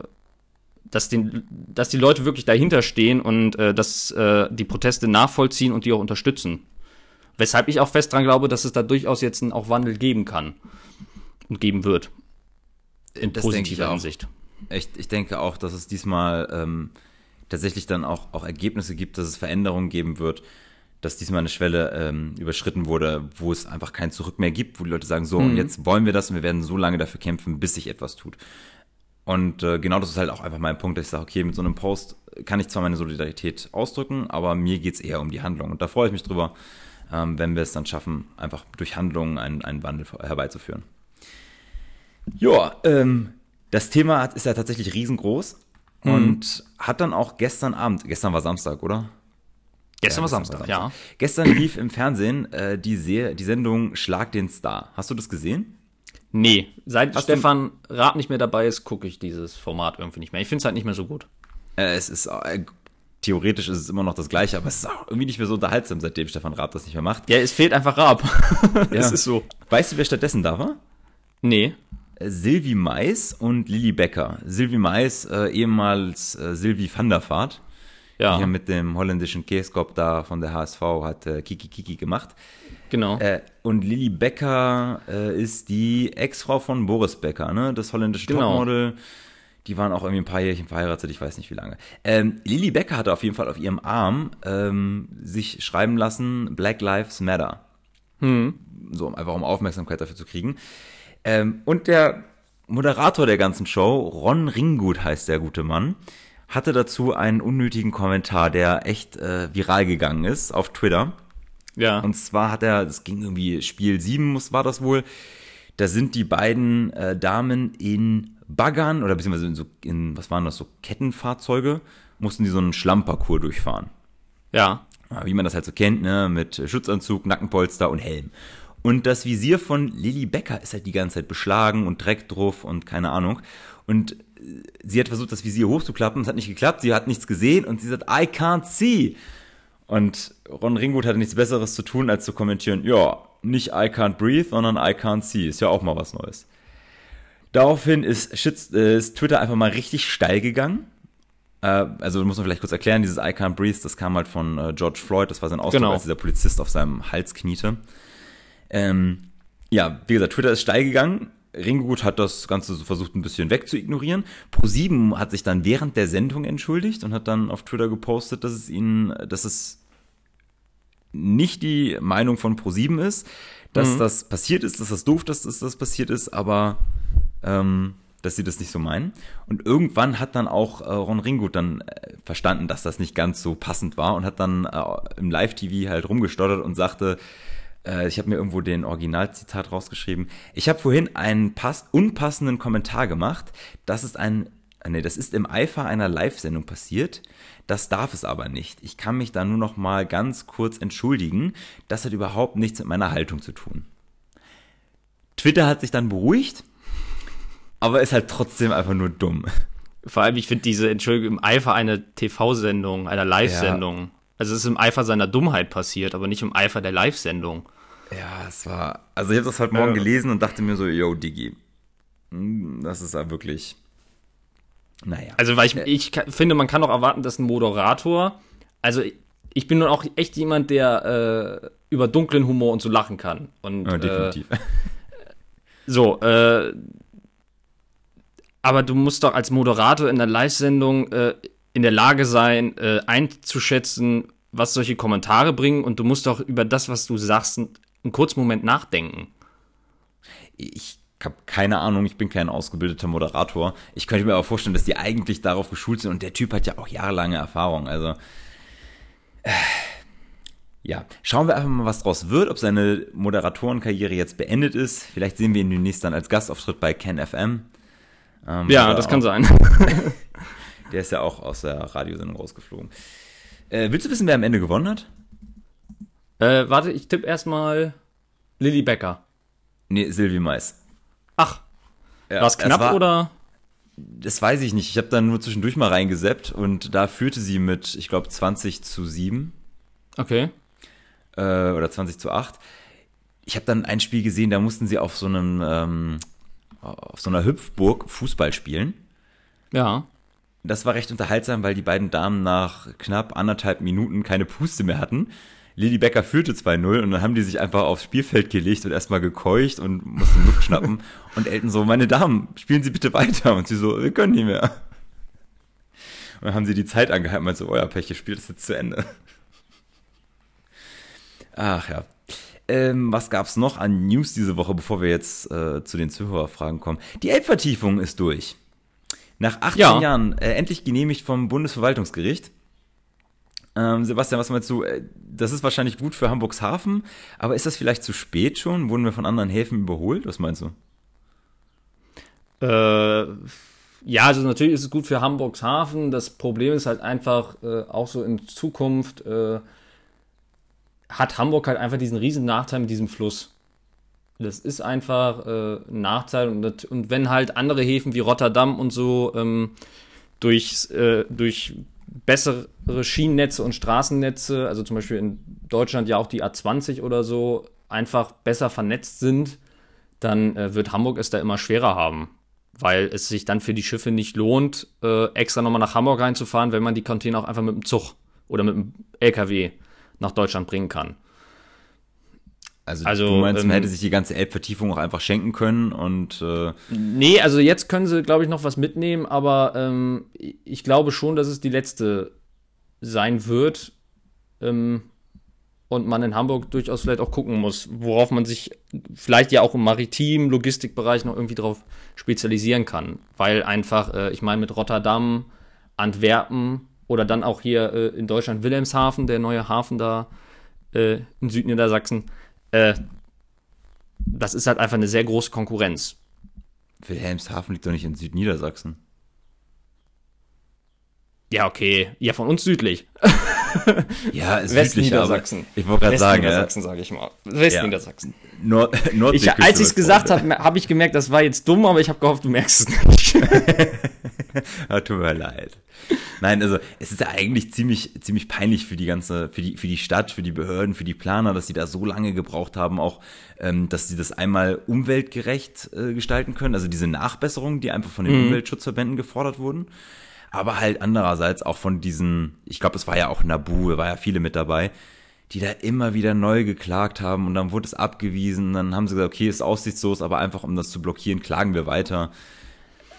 dass, den, dass die Leute wirklich dahinter stehen und äh, dass äh, die Proteste nachvollziehen und die auch unterstützen. Weshalb ich auch fest dran glaube, dass es da durchaus jetzt einen auch Wandel geben kann und geben wird. In Das ich positiver. Hinsicht. Echt, ich denke auch, dass es diesmal ähm, tatsächlich dann auch, auch Ergebnisse gibt, dass es Veränderungen geben wird, dass diesmal eine Schwelle ähm, überschritten wurde, wo es einfach kein Zurück mehr gibt, wo die Leute sagen, so, und jetzt wollen wir das und wir werden so lange dafür kämpfen, bis sich etwas tut. Und äh, genau das ist halt auch einfach mein Punkt, dass ich sage, okay, mit so einem Post kann ich zwar meine Solidarität ausdrücken, aber mir geht's eher um die Handlung. Und da freue ich mich drüber, ähm, wenn wir es dann schaffen, einfach durch Handlungen einen, einen Wandel herbeizuführen. Ja, ähm, das Thema hat, ist ja tatsächlich riesengroß und hat dann auch gestern Abend, gestern war Samstag, oder? Gestern war Ja, Samstag, ja. Gestern lief im Fernsehen äh, die, Se die Sendung Schlag den Star. Hast du das gesehen? Nee, seit Hast Stefan Raab nicht mehr dabei ist, gucke ich dieses Format irgendwie nicht mehr. Ich finde es halt nicht mehr so gut. Äh, es ist äh, theoretisch ist es immer noch das gleiche, aber es ist auch irgendwie nicht mehr so unterhaltsam, seitdem Stefan Raab das nicht mehr macht. Ja, es fehlt einfach Raab. Es Ja. ist so. Weißt du, wer stattdessen da war? Nee. Äh, Sylvie Mais und Lilly Becker. Sylvie Mais, äh, ehemals äh, Sylvie van der Vaart, Ja, die ja mit dem holländischen Käskop da von der HSV hat äh, Kiki Kiki gemacht. Genau. Äh, und Lilly Becker äh, ist die Ex-Frau von Boris Becker, ne? Das holländische Genau. Topmodel. Die waren auch irgendwie ein paar Jährchen verheiratet, ich weiß nicht wie lange. Ähm, Lilly Becker hatte auf jeden Fall auf ihrem Arm ähm, sich schreiben lassen, Black Lives Matter. Hm. So, einfach um Aufmerksamkeit dafür zu kriegen. Ähm, und der Moderator der ganzen Show, Ron Ringgut heißt der gute Mann, hatte dazu einen unnötigen Kommentar, der echt äh, viral gegangen ist auf Twitter. Ja. Und zwar hat er, das ging irgendwie Spiel 7, muss, war das wohl, da sind die beiden äh, Damen in Baggern oder beziehungsweise in so, in, was waren das, so Kettenfahrzeuge, mussten die so einen Schlammparcours durchfahren. Ja. Wie man das halt so kennt, ne, mit Schutzanzug, Nackenpolster und Helm. Und das Visier von Lilly Becker ist halt die ganze Zeit beschlagen und Dreck drauf und keine Ahnung. Und äh, sie hat versucht, das Visier hochzuklappen, es hat nicht geklappt, sie hat nichts gesehen und sie sagt, I can't see. Und Ron Ringgut hatte nichts Besseres zu tun, als zu kommentieren, ja, nicht I can't breathe, sondern I can't see. Ist ja auch mal was Neues. Daraufhin ist, Shit, äh, ist Twitter einfach mal richtig steil gegangen. Äh, also muss man vielleicht kurz erklären, dieses I can't breathe, das kam halt von äh, George Floyd, das war sein Ausdruck, genau. als dieser Polizist auf seinem Hals kniete. Ähm, ja, wie gesagt, Twitter ist steil gegangen. Ringgut hat das Ganze versucht ein bisschen wegzuignorieren. Pro7 hat sich dann während der Sendung entschuldigt und hat dann auf Twitter gepostet, dass es ihnen, dass es nicht die Meinung von Pro7 ist, dass mhm. das passiert ist, dass das doof, dass das, das passiert ist, aber ähm, dass sie das nicht so meinen. Und irgendwann hat dann auch äh, Ron Ringgut dann äh, verstanden, dass das nicht ganz so passend war und hat dann äh, im Live-TV halt rumgestottert und sagte, äh, ich habe mir irgendwo den Originalzitat rausgeschrieben. Ich habe vorhin einen pass unpassenden Kommentar gemacht. Das ist ein, äh, nee, das ist im Eifer einer Live-Sendung passiert. Das darf es aber nicht. Ich kann mich da nur noch mal ganz kurz entschuldigen. Das hat überhaupt nichts mit meiner Haltung zu tun. Twitter hat sich dann beruhigt, aber ist halt trotzdem einfach nur dumm. Vor allem, ich finde diese Entschuldigung im Eifer einer TV-Sendung, einer Live-Sendung. Ja. Also es ist im Eifer seiner Dummheit passiert, aber nicht im Eifer der Live-Sendung. Ja, es war. Also ich habe das heute Morgen ja. gelesen und dachte mir so, yo, Digi. Hm, das ist ja wirklich. Naja. Also, weil ich, ich finde, man kann auch erwarten, dass ein Moderator. Also, ich bin nun auch echt jemand, der äh, über dunklen Humor und so lachen kann. Und, ja, definitiv. Äh, so, äh, aber du musst doch als Moderator in der Live-Sendung äh, in der Lage sein, äh, einzuschätzen, was solche Kommentare bringen und du musst doch über das, was du sagst, einen kurzen Moment nachdenken. Ich habe keine Ahnung, ich bin kein ausgebildeter Moderator. Ich könnte mir aber vorstellen, dass die eigentlich darauf geschult sind und der Typ hat ja auch jahrelange Erfahrung. Also äh, ja, schauen wir einfach mal, was draus wird, ob seine Moderatorenkarriere jetzt beendet ist. Vielleicht sehen wir ihn demnächst dann als Gastauftritt bei Ken FM. Ähm, ja, das kann sein. der ist ja auch aus der Radiosendung rausgeflogen. Äh, willst du wissen, wer am Ende gewonnen hat? Äh, warte, ich tippe erstmal Lilly Becker. Nee, Silvi Mais. Ach. Ja, war es knapp oder? Das weiß ich nicht. Ich habe dann nur zwischendurch mal reingeseppt und da führte sie mit, ich glaube, 20 zu 7. Okay. Äh, oder 20 zu 8. Ich habe dann ein Spiel gesehen, da mussten sie auf so einem, ähm, auf so einer Hüpfburg Fußball spielen. Ja. Das war recht unterhaltsam, weil die beiden Damen nach knapp anderthalb Minuten keine Puste mehr hatten. Lili Becker führte 2-0 und dann haben die sich einfach aufs Spielfeld gelegt und erstmal gekeucht und mussten Luft schnappen. Und Elton so, meine Damen, spielen Sie bitte weiter. Und sie so, wir können nicht mehr. Und dann haben sie die Zeit angehalten und so, euer Pech, ihr spielt das jetzt zu Ende. Ach ja. Ähm, was gab's noch an News diese Woche, bevor wir jetzt äh, zu den Zuhörerfragen kommen? Die Elbvertiefung ist durch. Nach 18 ja. Jahren äh, endlich genehmigt vom Bundesverwaltungsgericht. Ähm, Sebastian, was meinst du? Äh, das ist wahrscheinlich gut für Hamburgs Hafen, aber ist das vielleicht zu spät schon? Wurden wir von anderen Häfen überholt? Was meinst du? Äh, ja, also natürlich ist es gut für Hamburgs Hafen. Das Problem ist halt einfach äh, auch so in Zukunft äh, hat Hamburg halt einfach diesen riesen Nachteil mit diesem Fluss. Das ist einfach äh, ein Nachteil. Und, und, wenn halt andere Häfen wie Rotterdam und so ähm, durch, äh, durch bessere Schienennetze und Straßennetze, also zum Beispiel in Deutschland ja auch die A20 oder so, einfach besser vernetzt sind, dann äh, wird Hamburg es da immer schwerer haben. Weil es sich dann für die Schiffe nicht lohnt, äh, extra nochmal nach Hamburg reinzufahren, wenn man die Container auch einfach mit dem Zug oder mit dem LKW nach Deutschland bringen kann. Also, also du meinst, man ähm, hätte sich die ganze Elbvertiefung auch einfach schenken können und äh Nee, also jetzt können sie, glaube ich, noch was mitnehmen, aber ähm, ich glaube schon, dass es die letzte sein wird. Ähm, und man in Hamburg durchaus vielleicht auch gucken muss, worauf man sich vielleicht ja auch im maritimen Logistikbereich noch irgendwie drauf spezialisieren kann. Weil einfach, äh, ich meine, mit Rotterdam, Antwerpen oder dann auch hier äh, in Deutschland Wilhelmshaven, der neue Hafen da äh, in Südniedersachsen, äh, das ist halt einfach eine sehr große Konkurrenz. Wilhelmshaven liegt doch nicht in Südniedersachsen. Ja, okay. Ja, von uns südlich. Ja, ist Westniedersachsen. Ich wollte gerade sagen, ja. Westniedersachsen, sage ich mal. Westniedersachsen. Nord Ich, Nordseeküste als ich es gesagt habe, habe ich gemerkt, das war jetzt dumm, aber ich habe gehofft, du merkst es nicht. Ja, tut mir leid. Nein, also es ist ja eigentlich ziemlich, ziemlich peinlich für die ganze, für die, für die Stadt, für die Behörden, für die Planer, dass sie da so lange gebraucht haben, auch, ähm, dass sie das einmal umweltgerecht äh, gestalten können. Also diese Nachbesserungen, die einfach von den Umweltschutzverbänden gefordert wurden. Aber halt andererseits auch von diesen, ich glaube, es war ja auch Nabu, da war ja viele mit dabei, die da immer wieder neu geklagt haben und dann wurde es abgewiesen. Dann haben sie gesagt, okay, ist aussichtslos, aber einfach um das zu blockieren, klagen wir weiter.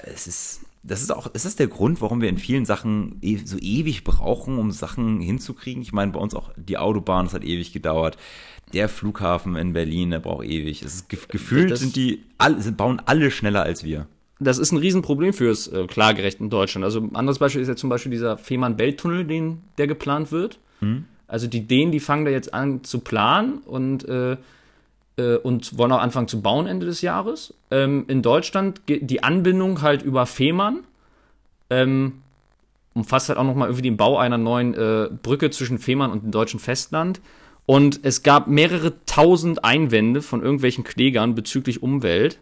Es ist, das ist auch, ist das der Grund, warum wir in vielen Sachen e- so ewig brauchen, um Sachen hinzukriegen? Ich meine, bei uns auch die Autobahn, das hat ewig gedauert. Der Flughafen in Berlin, der braucht ewig. Es ist gef gefühlt Das- sind die, alle, bauen alle schneller als wir. Das ist ein Riesenproblem fürs äh, Klagerecht in Deutschland. Also ein anderes Beispiel ist ja zum Beispiel dieser Fehmarn-Belt-Tunnel, den, der geplant wird. Also die Dänen, die fangen da jetzt an zu planen und, äh, äh, und wollen auch anfangen zu bauen Ende des Jahres. Ähm, in Deutschland geht die Anbindung halt über Fehmarn. Ähm, umfasst halt auch nochmal irgendwie den Bau einer neuen äh, Brücke zwischen Fehmarn und dem deutschen Festland. Und es gab mehrere tausend Einwände von irgendwelchen Klägern bezüglich Umwelt.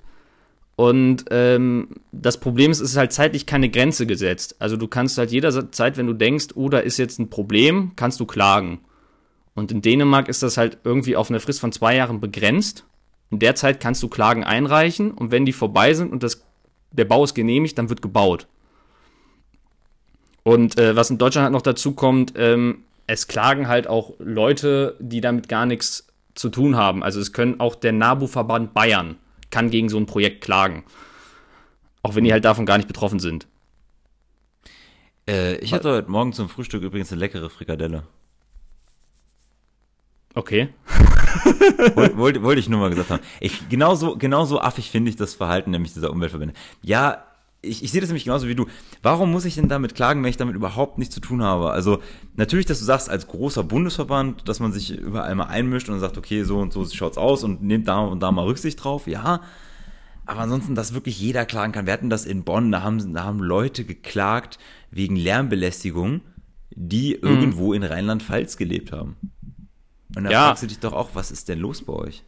Und ähm, das Problem ist, es ist halt zeitlich keine Grenze gesetzt. Also du kannst halt jederzeit, wenn du denkst, oh, da ist jetzt ein Problem, kannst du klagen. Und in Dänemark ist das halt irgendwie auf eine Frist von zwei Jahren begrenzt. In der Zeit kannst du Klagen einreichen und wenn die vorbei sind und das, der Bau ist genehmigt, dann wird gebaut. Und äh, was in Deutschland halt noch dazu kommt, ähm, es klagen halt auch Leute, die damit gar nichts zu tun haben. Also es können auch der NABU-Verband Bayern kann gegen so ein Projekt klagen. Auch wenn die halt davon gar nicht betroffen sind. Äh, ich hatte heute Morgen zum Frühstück übrigens eine leckere Frikadelle. Okay. Wollte wollt, wollte ich nur mal gesagt haben. Ich, genauso, genauso affig finde ich das Verhalten nämlich dieser Umweltverbände. Ja, ich, ich sehe das nämlich genauso wie du. Warum muss ich denn damit klagen, wenn ich damit überhaupt nichts zu tun habe? Also natürlich, dass du sagst, als großer Bundesverband, dass man sich überall mal einmischt und sagt, okay, so und so schaut's aus und nimmt da und da mal Rücksicht drauf, ja. Aber ansonsten, dass wirklich jeder klagen kann. Wir hatten das in Bonn, da haben, da haben Leute geklagt wegen Lärmbelästigung, die irgendwo in Rheinland-Pfalz gelebt haben. Und da Ja. fragst du dich doch auch, was ist denn los bei euch?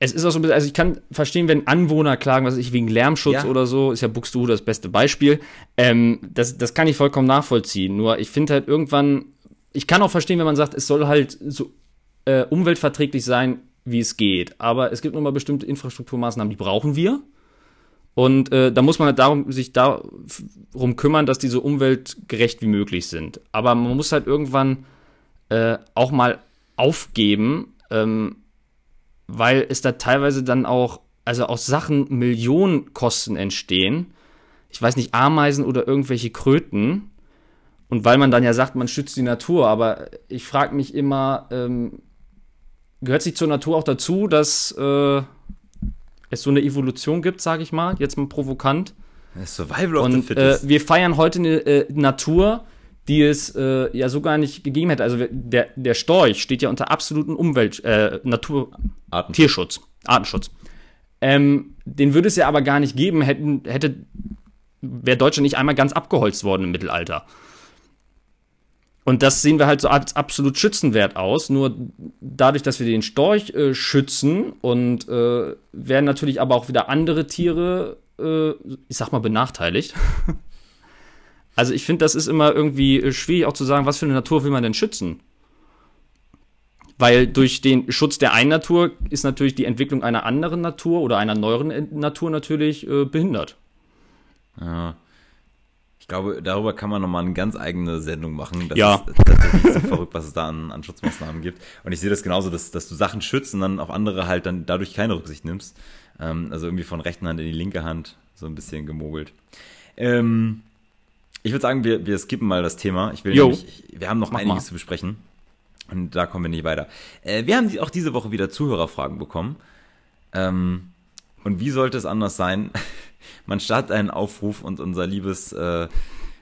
Es ist auch so ein bisschen, also ich kann verstehen, wenn Anwohner klagen, was weiß ich, wegen Lärmschutz Ja. oder so, ist ja Buxtehude das beste Beispiel. Ähm, das, das kann ich vollkommen nachvollziehen. Nur ich finde halt irgendwann, ich kann auch verstehen, wenn man sagt, es soll halt so äh, umweltverträglich sein, wie es geht. Aber es gibt nun mal bestimmte Infrastrukturmaßnahmen, die brauchen wir. Und äh, da muss man halt darum, sich darum kümmern, dass die so umweltgerecht wie möglich sind. Aber man muss halt irgendwann äh, auch mal aufgeben, ähm, weil es da teilweise dann auch, also aus Sachen Millionenkosten entstehen. Ich weiß nicht, Ameisen oder irgendwelche Kröten. Und weil man dann ja sagt, man schützt die Natur, aber ich frage mich immer, ähm, gehört sich zur Natur auch dazu, dass äh, es so eine Evolution gibt, sage ich mal, jetzt mal provokant. Survival of the Und äh, fittest. wir feiern heute eine äh, Natur, die es äh, ja so gar nicht gegeben hätte. Also der, der Storch steht ja unter absoluten Umwelt, äh, Natur, Arten. Tierschutz, Artenschutz. Ähm, den würde es ja aber gar nicht geben, hätten, hätte, wäre Deutschland nicht einmal ganz abgeholzt worden im Mittelalter. Und das sehen wir halt so als absolut schützenwert aus. Nur dadurch, dass wir den Storch äh, schützen und äh, werden natürlich aber auch wieder andere Tiere, äh, ich sag mal, benachteiligt. also ich finde, das ist immer irgendwie äh, schwierig auch zu sagen, was für eine Natur will man denn schützen? Weil durch den Schutz der einen Natur ist natürlich die Entwicklung einer anderen Natur oder einer neueren Ent- Natur natürlich äh, behindert. Ja. Ich glaube, darüber kann man nochmal eine ganz eigene Sendung machen. Das Ja. ist tatsächlich so verrückt, was es da an, an Schutzmaßnahmen gibt. Und ich sehe das genauso, dass, dass du Sachen schützt und dann auf andere halt dann dadurch keine Rücksicht nimmst. Ähm, also irgendwie von rechten Hand in die linke Hand so ein bisschen gemogelt. Ähm, ich würde sagen, wir, wir skippen mal das Thema. Ich will nämlich, wir haben noch Mach einiges mal. zu besprechen. Und da kommen wir nicht weiter. Äh, wir haben auch diese Woche wieder Zuhörerfragen bekommen. Ähm, und wie sollte es anders sein? Man startet einen Aufruf und unser liebes, äh,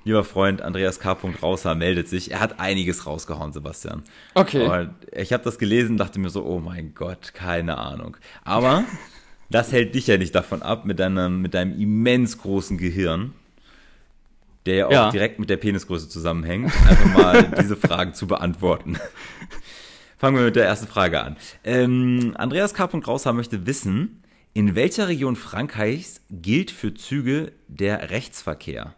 lieber Freund Andreas K. Raushaar meldet sich. Er hat einiges rausgehauen, Sebastian. Okay. Und ich habe das gelesen, dachte mir so, oh mein Gott, keine Ahnung. Aber das hält dich ja nicht davon ab, mit deinem, mit deinem immens großen Gehirn, der ja auch Ja. direkt mit der Penisgröße zusammenhängt, einfach mal diese Fragen zu beantworten. Fangen wir mit der ersten Frage an. Ähm, Andreas K. Raushaar möchte wissen, in welcher Region Frankreichs gilt für Züge der Rechtsverkehr?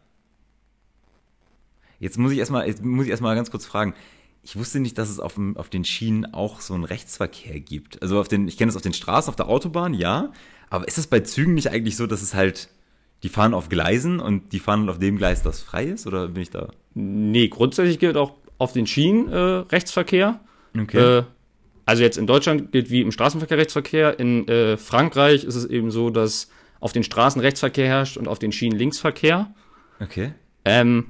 Jetzt muss ich erstmal, jetzt muss ich erstmal ganz kurz fragen. Ich wusste nicht, dass es auf, dem, auf den Schienen auch so einen Rechtsverkehr gibt. Also auf den, ich kenne es auf den Straßen, auf der Autobahn, ja. Aber ist es bei Zügen nicht eigentlich so, dass es halt, die fahren auf Gleisen und die fahren auf dem Gleis, das frei ist? Oder bin ich da? Nee, grundsätzlich gilt auch auf den Schienen äh, Rechtsverkehr. Okay. Äh, also jetzt in Deutschland gilt wie im Straßenverkehr Rechtsverkehr. In äh, Frankreich ist es eben so, dass auf den Straßen Rechtsverkehr herrscht und auf den Schienen Linksverkehr. okay. Ähm,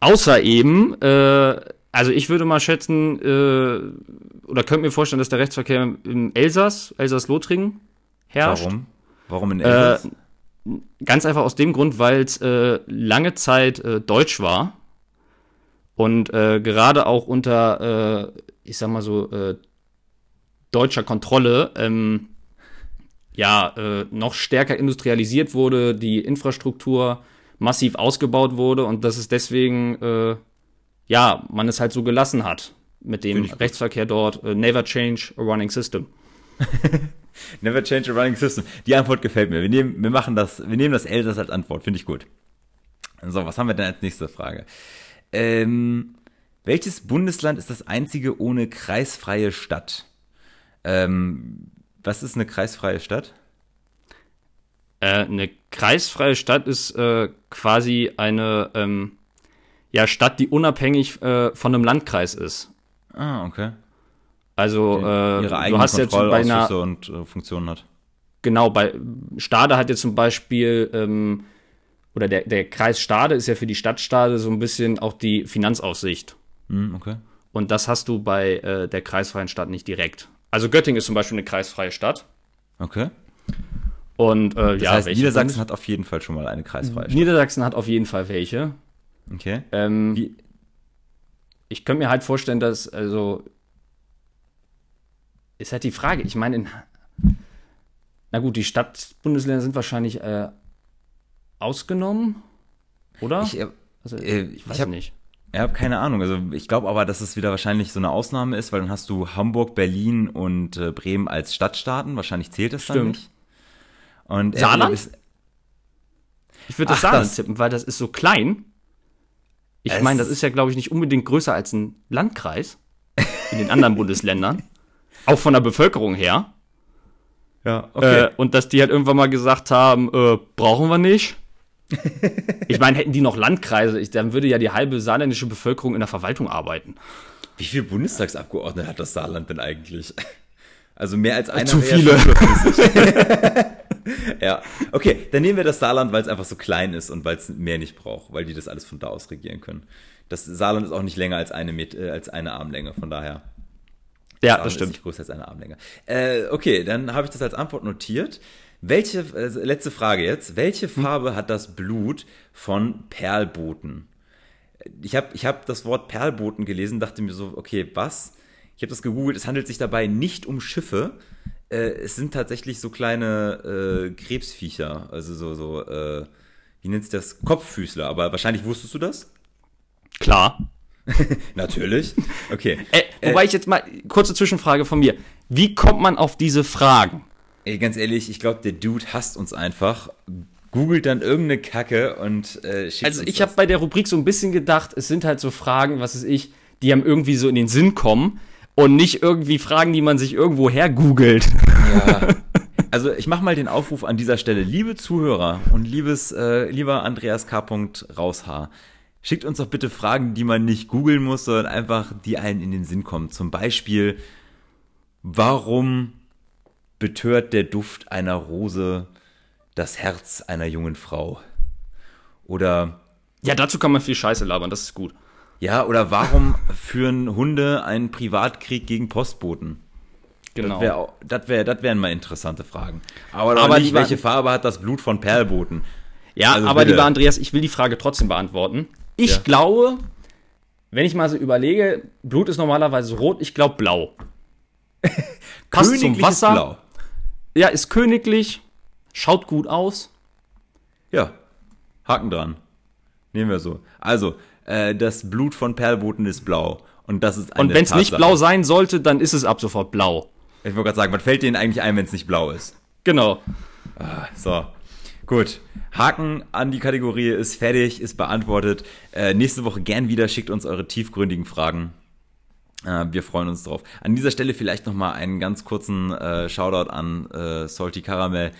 außer eben, äh, also ich würde mal schätzen, äh, oder könnte mir vorstellen, dass der Rechtsverkehr im Elsass, Elsass-Lothringen herrscht. Warum? Warum in Äh, Elsass? Ganz einfach aus dem Grund, weil es äh, lange Zeit äh, deutsch war und äh, gerade auch unter, äh, ich sag mal so, äh, deutscher Kontrolle ähm, ja äh, noch stärker industrialisiert wurde, die Infrastruktur massiv ausgebaut wurde und dass es deswegen ja man es halt so gelassen hat mit dem. Rechtsverkehr dort. Never change a running system. Never change a running system. Die Antwort gefällt mir. Wir nehmen, wir machen das, wir nehmen das Elsass als Antwort. Finde ich gut. So, was haben wir denn als nächste Frage? Ähm, welches Bundesland ist das einzige ohne kreisfreie Stadt? Ähm, was ist eine kreisfreie Stadt? Äh, eine kreisfreie Stadt ist äh, quasi eine ähm, ja, Stadt, die unabhängig äh, von einem Landkreis ist. Ah, okay. Also äh, du hast jetzt bei einer und äh, Funktionen hat. genau bei Stade hat jetzt zum Beispiel ähm, oder der der Kreis Stade ist ja für die Stadt Stade so ein bisschen auch die Finanzaussicht Hm, okay. und das hast du bei äh, der kreisfreien Stadt nicht direkt. Also Göttingen ist zum Beispiel eine kreisfreie Stadt Okay. und äh, Das ja, heißt, Niedersachsen Bundes- hat auf jeden Fall schon mal eine kreisfreie Stadt. Niedersachsen hat auf jeden Fall welche. Okay. Ähm, ich könnte mir halt vorstellen, dass, also, ist halt die Frage. Ich meine, in, na gut, die Stadtbundesländer sind wahrscheinlich äh, ausgenommen, oder? ich, äh, also, äh, ich weiß ich hab- nicht. Ich habe keine Ahnung. Also ich glaube aber, dass es wieder wahrscheinlich so eine Ausnahme ist, weil dann hast du Hamburg, Berlin und äh, Bremen als Stadtstaaten. Wahrscheinlich zählt das dann Stimmt. nicht. Und äh, Saarland? ist- Ich würde das Ach, Saarland das- tippen, weil das ist so klein. Ich meine, das ist ja, glaube ich, nicht unbedingt größer als ein Landkreis in den anderen Bundesländern. Auch von der Bevölkerung her. Ja, Äh, und dass die halt irgendwann mal gesagt haben, äh, brauchen wir nicht. ich meine, hätten die noch Landkreise, ich, dann würde ja die halbe saarländische Bevölkerung in der Verwaltung arbeiten. Wie viele Bundestagsabgeordnete hat das Saarland denn eigentlich? Also mehr als einer. Zu viele. ja, okay, dann nehmen wir das Saarland, weil es einfach so klein ist und weil es mehr nicht braucht, weil die das alles von da aus regieren können. Das Saarland ist auch nicht länger als eine, äh, als eine Armlänge, von daher. Ja, das Ist stimmt. nicht größer als eine Armlänge. Äh, okay, dann habe ich das als Antwort notiert. Welche, äh, letzte Frage jetzt. Welche Hm. Farbe hat das Blut von Perlboten? Ich habe ich hab das Wort Perlboten gelesen, dachte mir so, okay, was? Ich habe das gegoogelt, es handelt sich dabei nicht um Schiffe. Äh, es sind tatsächlich so kleine äh, Krebsviecher, also so, so, äh, wie nennt sich das? Kopffüßler, aber wahrscheinlich wusstest du das? Klar. Natürlich. Okay. Äh, wobei ich jetzt mal, kurze Zwischenfrage von mir. Wie kommt man auf diese Fragen? Ey, ganz ehrlich, ich glaube, der Dude hasst uns einfach, googelt dann irgendeine Kacke und äh, schickt Also ich habe bei der Rubrik so ein bisschen gedacht, es sind halt so Fragen, was weiß ich, die einem irgendwie so in den Sinn kommen und nicht irgendwie Fragen, die man sich irgendwo her googelt. Ja. Also ich mache mal den Aufruf an dieser Stelle, liebe Zuhörer und liebes, äh, lieber Andreas K. Raushaar, schickt uns doch bitte Fragen, die man nicht googeln muss, sondern einfach, die allen in den Sinn kommen. Zum Beispiel, warum betört der Duft einer Rose das Herz einer jungen Frau? Oder Ja, dazu kann man viel Scheiße labern, das ist gut. Ja, oder warum führen Hunde einen Privatkrieg gegen Postboten? Genau. Das, wär, das, wär, das wären mal interessante Fragen. Aber, Aber nicht, welche Farbe hat das Blut von Perlboten? Ja, Also aber bitte. lieber Andreas, ich will die Frage trotzdem beantworten. Ich Ja. glaube, wenn ich mal so überlege, Blut ist normalerweise rot, ich glaube blau. Passt zum Wasser. Blau. Ja, ist königlich, schaut gut aus. Ja, Haken dran. Nehmen wir so. Also, äh, das Blut von Perlboten ist blau. Und das ist eine Und wenn es nicht blau sein sollte, dann ist es ab sofort blau. Ich wollte gerade sagen, was fällt denen eigentlich ein, wenn es nicht blau ist? Genau. So, gut. Haken an die Kategorie ist fertig, ist beantwortet. Äh, nächste Woche gern wieder, schickt uns eure tiefgründigen Fragen. Äh, wir freuen uns drauf. An dieser Stelle vielleicht nochmal einen ganz kurzen äh, Shoutout an äh, Salty Caramel.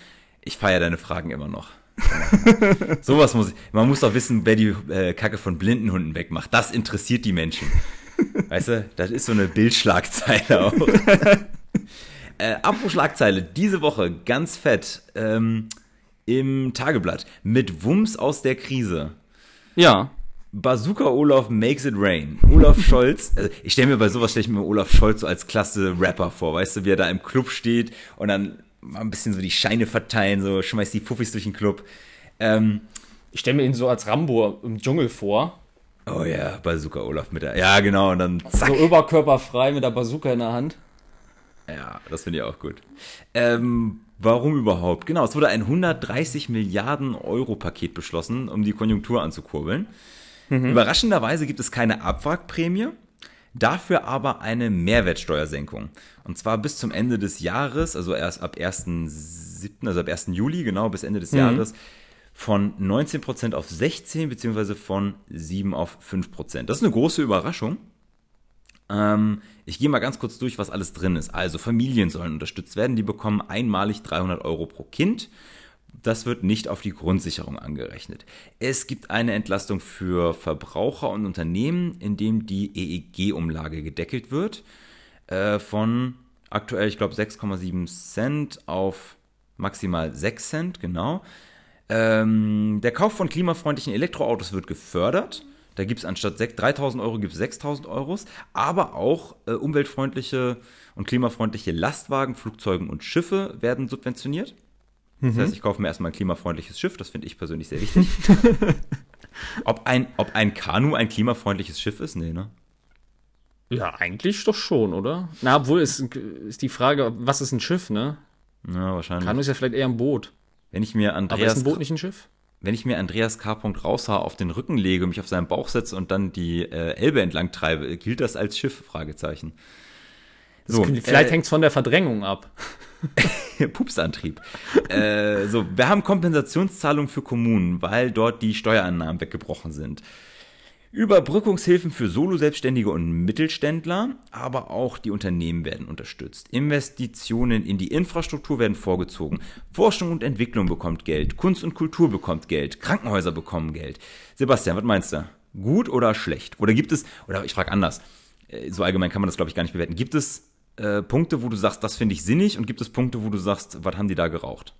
Ich feiere deine Fragen immer noch. Sowas muss ich. Man muss doch wissen, wer die äh, Kacke von blinden Hunden wegmacht. Das interessiert die Menschen. Weißt du, das ist so eine Bildschlagzeile auch. Äh, apropos Schlagzeile, diese Woche ganz fett ähm, im Tageblatt mit Wumms aus der Krise. Ja. Bazooka Olaf makes it rain. Olaf Scholz, also ich stelle mir bei sowas stelle ich mir Olaf Scholz so als klasse Rapper vor, weißt du, wie er da im Club steht und dann mal ein bisschen so die Scheine verteilen, so schmeißt die Puffis durch den Club. Ähm, Ich stelle mir ihn so als Rambo im Dschungel vor. oh ja, Bazooka Olaf mit der, ja genau, und dann zack. So überkörperfrei mit der Bazooka in der Hand. Ja, das finde ich auch gut. Ähm, warum überhaupt? Genau, es wurde ein 130 Milliarden Euro Paket beschlossen, um die Konjunktur anzukurbeln. Überraschenderweise gibt es keine Abwrackprämie, dafür aber eine Mehrwertsteuersenkung. Und zwar bis zum Ende des Jahres, also erst ab 1.7., also ab 1. Juli, genau, bis Ende des Jahres, von 19% auf 16 beziehungsweise von 7 auf 5%. Das ist eine große Überraschung. Ähm, ich gehe mal ganz kurz durch, was alles drin ist. Also Familien sollen unterstützt werden. Die bekommen einmalig 300 Euro pro Kind. Das wird nicht auf die Grundsicherung angerechnet. Es gibt eine Entlastung für Verbraucher und Unternehmen, indem die EEG-Umlage gedeckelt wird. Äh, von aktuell, ich glaube, 6,7 Cent auf maximal 6 Cent, genau. Ähm, der Kauf von klimafreundlichen Elektroautos wird gefördert. Da gibt es anstatt 6 3.000 Euro gibt es 6.000 Euros. Aber auch äh, umweltfreundliche und klimafreundliche Lastwagen, Flugzeuge und Schiffe werden subventioniert. Das heißt, ich kaufe mir erstmal ein klimafreundliches Schiff. Das finde ich persönlich sehr wichtig. ob, ein, ob ein Kanu ein klimafreundliches Schiff ist? Nee, ne? Ja, eigentlich doch schon, oder? Na, obwohl es ist die Frage, was ist ein Schiff, ne? Ja, wahrscheinlich. Kanu ist ja vielleicht eher ein Boot. wenn ich mir Aber ist Andreas ein Boot nicht ein Schiff? Wenn ich mir Andreas K. Raushaar auf den Rücken lege und mich auf seinen Bauch setze und dann die äh, Elbe entlang treibe, gilt das als Schiff? Fragezeichen. So, Vielleicht hängt's von der Verdrängung ab. äh, Pupsantrieb. äh, so, wir haben Kompensationszahlungen für Kommunen, weil dort die Steuereinnahmen weggebrochen sind. Überbrückungshilfen für Solo-Selbstständige und Mittelständler, aber auch die Unternehmen werden unterstützt. Investitionen in die Infrastruktur werden vorgezogen. Forschung und Entwicklung bekommt Geld. Kunst und Kultur bekommt Geld. Krankenhäuser bekommen Geld. Sebastian, was meinst du? Gut oder schlecht? Oder gibt es, oder ich frage anders, äh, so allgemein kann man das glaube ich gar nicht bewerten. Gibt es äh, Punkte, wo du sagst, das finde ich sinnig und gibt es Punkte, wo du sagst, was haben die da geraucht?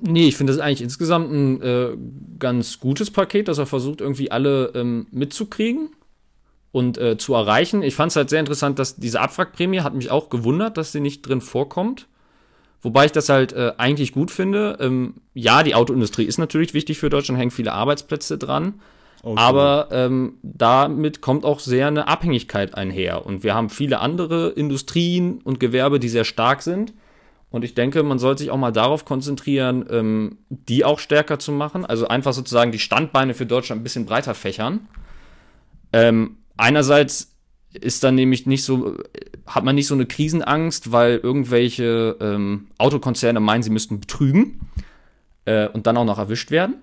Nee, ich finde das eigentlich insgesamt ein äh, ganz gutes Paket, dass er versucht, irgendwie alle ähm, mitzukriegen und äh, zu erreichen. Ich fand es halt sehr interessant, dass diese Abwrackprämie hat mich auch gewundert, dass sie nicht drin vorkommt. Wobei ich das halt äh, eigentlich gut finde. Ähm, ja, die Autoindustrie ist natürlich wichtig für Deutschland, hängen viele Arbeitsplätze dran. Aber ähm, damit kommt auch sehr eine Abhängigkeit einher. Und wir haben viele andere Industrien und Gewerbe, die sehr stark sind. Und ich denke, man sollte sich auch mal darauf konzentrieren, ähm, die auch stärker zu machen. Also einfach sozusagen die Standbeine für Deutschland ein bisschen breiter fächern. Ähm, einerseits ist dann nämlich nicht so, hat man nicht so eine Krisenangst, weil irgendwelche ähm, Autokonzerne meinen, sie müssten betrügen äh, und dann auch noch erwischt werden.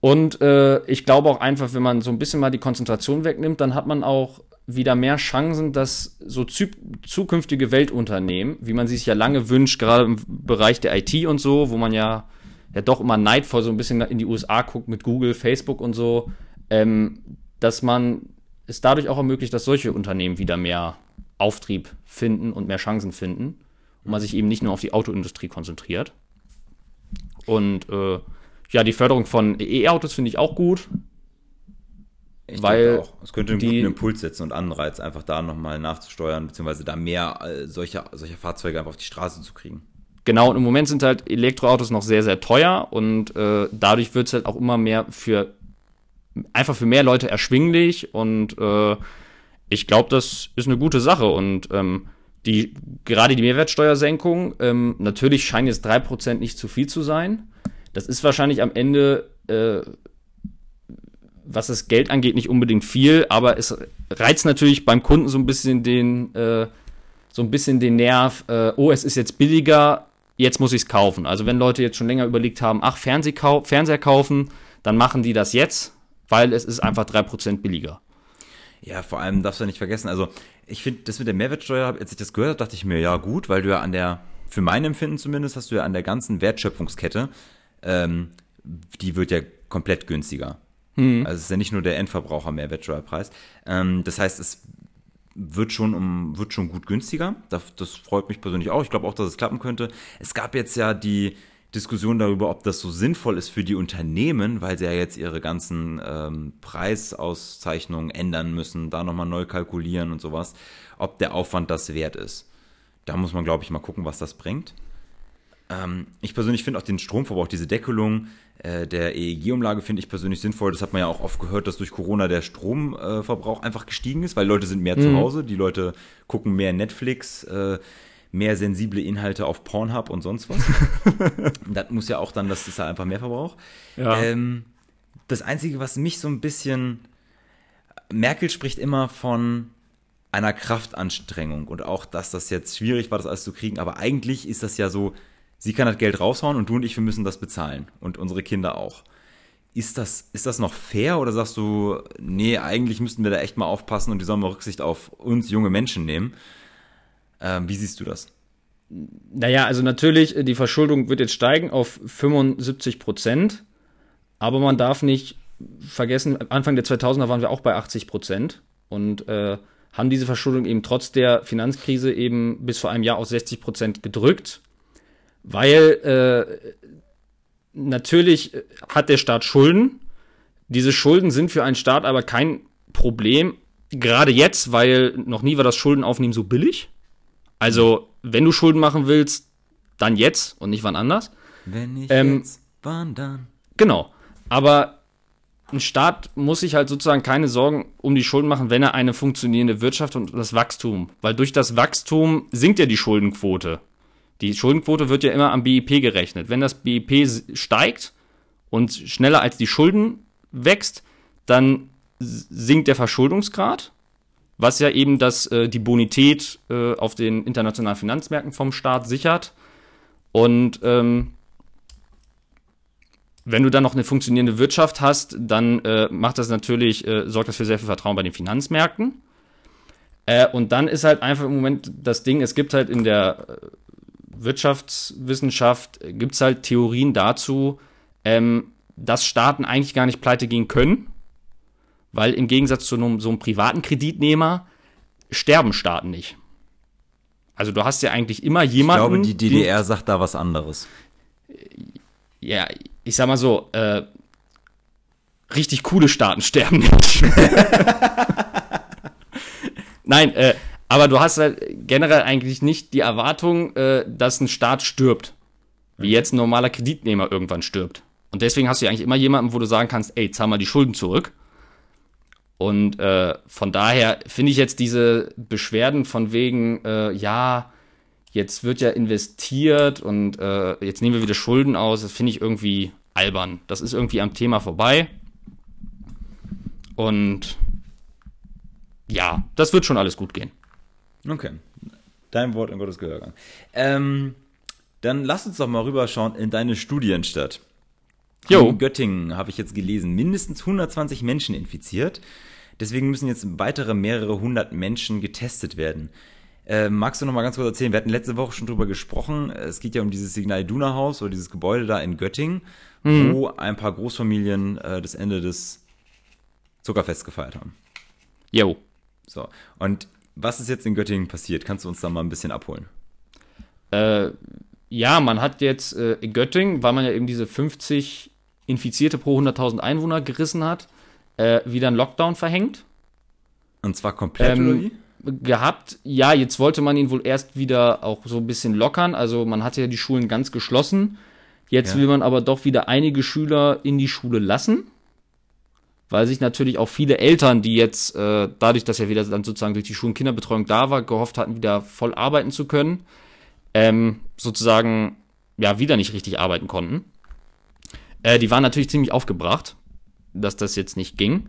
Und äh, ich glaube auch einfach, wenn man so ein bisschen mal die Konzentration wegnimmt, dann hat man auch wieder mehr Chancen, dass so zu zukünftige Weltunternehmen, wie man sie sich ja lange wünscht, gerade im Bereich der IT und so, wo man ja, ja doch immer neidvoll so ein bisschen in die USA guckt mit Google, Facebook und so, ähm, dass man es dadurch auch ermöglicht, dass solche Unternehmen wieder mehr Auftrieb finden und mehr Chancen finden und man sich eben nicht nur auf die Autoindustrie konzentriert. Und äh, ja, die Förderung von E-Autos finde ich auch gut. Ich weil auch. Es könnte einen die- guten Impuls setzen und Anreiz, einfach da nochmal nachzusteuern, beziehungsweise da mehr äh, solcher, solcher Fahrzeuge einfach auf die Straße zu kriegen. Genau, und im Moment sind halt Elektroautos noch sehr, sehr teuer und äh, dadurch wird es halt auch immer mehr für einfach für mehr Leute erschwinglich und äh, ich glaube, das ist eine gute Sache und ähm, die gerade die Mehrwertsteuersenkung, ähm, natürlich scheinen jetzt 3% nicht zu viel zu sein. Das ist wahrscheinlich am Ende, äh, was das Geld angeht, nicht unbedingt viel, aber es reizt natürlich beim Kunden so ein bisschen den, äh, so ein bisschen den Nerv, äh, oh, es ist jetzt billiger, jetzt muss ich es kaufen. Also wenn Leute jetzt schon länger überlegt haben, ach, Fernseh kau Fernseher kaufen, dann machen die das jetzt, weil es ist einfach 3% billiger. Ja, vor allem darfst du nicht vergessen, also ich finde, das mit der Mehrwertsteuer, als ich das gehört habe, dachte ich mir, ja gut, weil du ja an der, für mein Empfinden zumindest, hast du ja an der ganzen Wertschöpfungskette, ähm, die wird ja komplett günstiger. Also es ist ja nicht nur der Endverbraucher Mehrwertsteuerpreis. Ähm, das heißt, es wird schon um, wird schon gut günstiger. Das, das freut mich persönlich auch. Ich glaube auch, dass es klappen könnte. Es gab jetzt ja die Diskussion darüber, ob das so sinnvoll ist für die Unternehmen, weil sie ja jetzt ihre ganzen ähm, Preisauszeichnungen ändern müssen, da nochmal neu kalkulieren und sowas, ob der Aufwand das wert ist. Da muss man, glaube ich, mal gucken, was das bringt. Ähm, ich persönlich finde auch den Stromverbrauch, diese Deckelung der EEG-Umlage finde ich persönlich sinnvoll. Das hat man ja auch oft gehört, dass durch Corona der Stromverbrauch einfach gestiegen ist, weil Leute sind mehr zu Hause, die Leute gucken mehr Netflix, äh, mehr sensible Inhalte auf Pornhub und sonst was. das muss ja auch dann, das ist ja einfach mehr Verbrauch. Ja. Ähm, das Einzige, was mich so ein bisschen. Merkel spricht immer von einer Kraftanstrengung und auch, dass das jetzt schwierig war, das alles zu kriegen. Aber eigentlich ist das ja so, sie kann das Geld raushauen und du und ich, wir müssen das bezahlen. Und unsere Kinder auch. Ist das, ist das noch fair oder sagst du, nee, eigentlich müssten wir da echt mal aufpassen und die sollen mal Rücksicht auf uns junge Menschen nehmen? Ähm, wie siehst du das? Naja, also natürlich, äh, die Verschuldung wird jetzt steigen auf 75 Prozent, aber man darf nicht vergessen, Anfang der 2000er waren wir auch bei 80 Prozent und äh, haben diese Verschuldung eben trotz der Finanzkrise eben bis vor einem Jahr auf 60 Prozent gedrückt, weil äh, natürlich äh, hat der Staat Schulden. Diese Schulden sind für einen Staat aber kein Problem, gerade jetzt, weil noch nie war das Schuldenaufnehmen so billig. Also, wenn du Schulden machen willst, dann jetzt und nicht wann anders. Wenn ich Ähm, jetzt wandern. Genau. Aber ein Staat muss sich halt sozusagen keine Sorgen um die Schulden machen, wenn er eine funktionierende Wirtschaft und das Wachstum, weil durch das Wachstum sinkt ja die Schuldenquote. Die Schuldenquote wird ja immer am BIP gerechnet. Wenn das BIP steigt und schneller als die Schulden wächst, dann sinkt der Verschuldungsgrad, was ja eben das, äh, die Bonität äh, auf den internationalen Finanzmärkten vom Staat sichert. Und ähm, wenn du dann noch eine funktionierende Wirtschaft hast, dann äh, macht das natürlich, äh, sorgt das für sehr viel Vertrauen bei den Finanzmärkten. Äh, und dann ist halt einfach im Moment das Ding, es gibt halt in der äh, Wirtschaftswissenschaft, äh, gibt es halt Theorien dazu, ähm, dass Staaten eigentlich gar nicht pleite gehen können, weil im Gegensatz zu einem, so einem privaten Kreditnehmer sterben Staaten nicht. Also du hast ja eigentlich immer Ich jemanden. glaube, die den- DDR sagt da was anderes. ja, ich sag mal so, äh, richtig coole Staaten sterben nicht. Nein, äh, aber du hast halt generell eigentlich nicht die Erwartung, äh, dass ein Staat stirbt. Wie jetzt ein normaler Kreditnehmer irgendwann stirbt. Und deswegen hast du ja eigentlich immer jemanden, wo du sagen kannst, ey, zahl mal die Schulden zurück. Und äh, von daher finde ich jetzt diese Beschwerden von wegen, äh, ja, jetzt wird ja investiert und äh, jetzt nehmen wir wieder Schulden aus, das finde ich irgendwie albern. Das ist irgendwie am Thema vorbei. Und ja, das wird schon alles gut gehen. Okay. Dein Wort in Gottes Gehörgang. Ähm, dann lass uns doch mal rüberschauen in deine Studienstadt. Jo. In Göttingen habe ich jetzt gelesen, mindestens 120 Menschen infiziert. Deswegen müssen jetzt weitere mehrere hundert Menschen getestet werden. Äh, magst du noch mal ganz kurz erzählen? Wir hatten letzte Woche schon drüber gesprochen. Es geht ja um dieses Signal Iduna Haus oder dieses Gebäude da in Göttingen, wo ein paar Großfamilien äh, das Ende des Zuckerfests gefeiert haben. Jo. So. Und was ist jetzt in Göttingen passiert? Kannst du uns da mal ein bisschen abholen? Äh, ja, man hat jetzt äh, in Göttingen, weil man ja eben diese 50 Infizierte pro 100.000 Einwohner gerissen hat, äh, wieder einen Lockdown verhängt. Und zwar komplett Ähm, oder wie? gehabt. Ja, jetzt wollte man ihn wohl erst wieder auch so ein bisschen lockern. Also man hatte ja die Schulen ganz geschlossen. Jetzt Ja. will man aber doch wieder einige Schüler in die Schule lassen. Weil sich natürlich auch viele Eltern, die jetzt äh, dadurch, dass ja wieder dann sozusagen durch die Schulen Kinderbetreuung da war, gehofft hatten, wieder voll arbeiten zu können, ähm, sozusagen ja wieder nicht richtig arbeiten konnten. Äh, die waren natürlich ziemlich aufgebracht, dass das jetzt nicht ging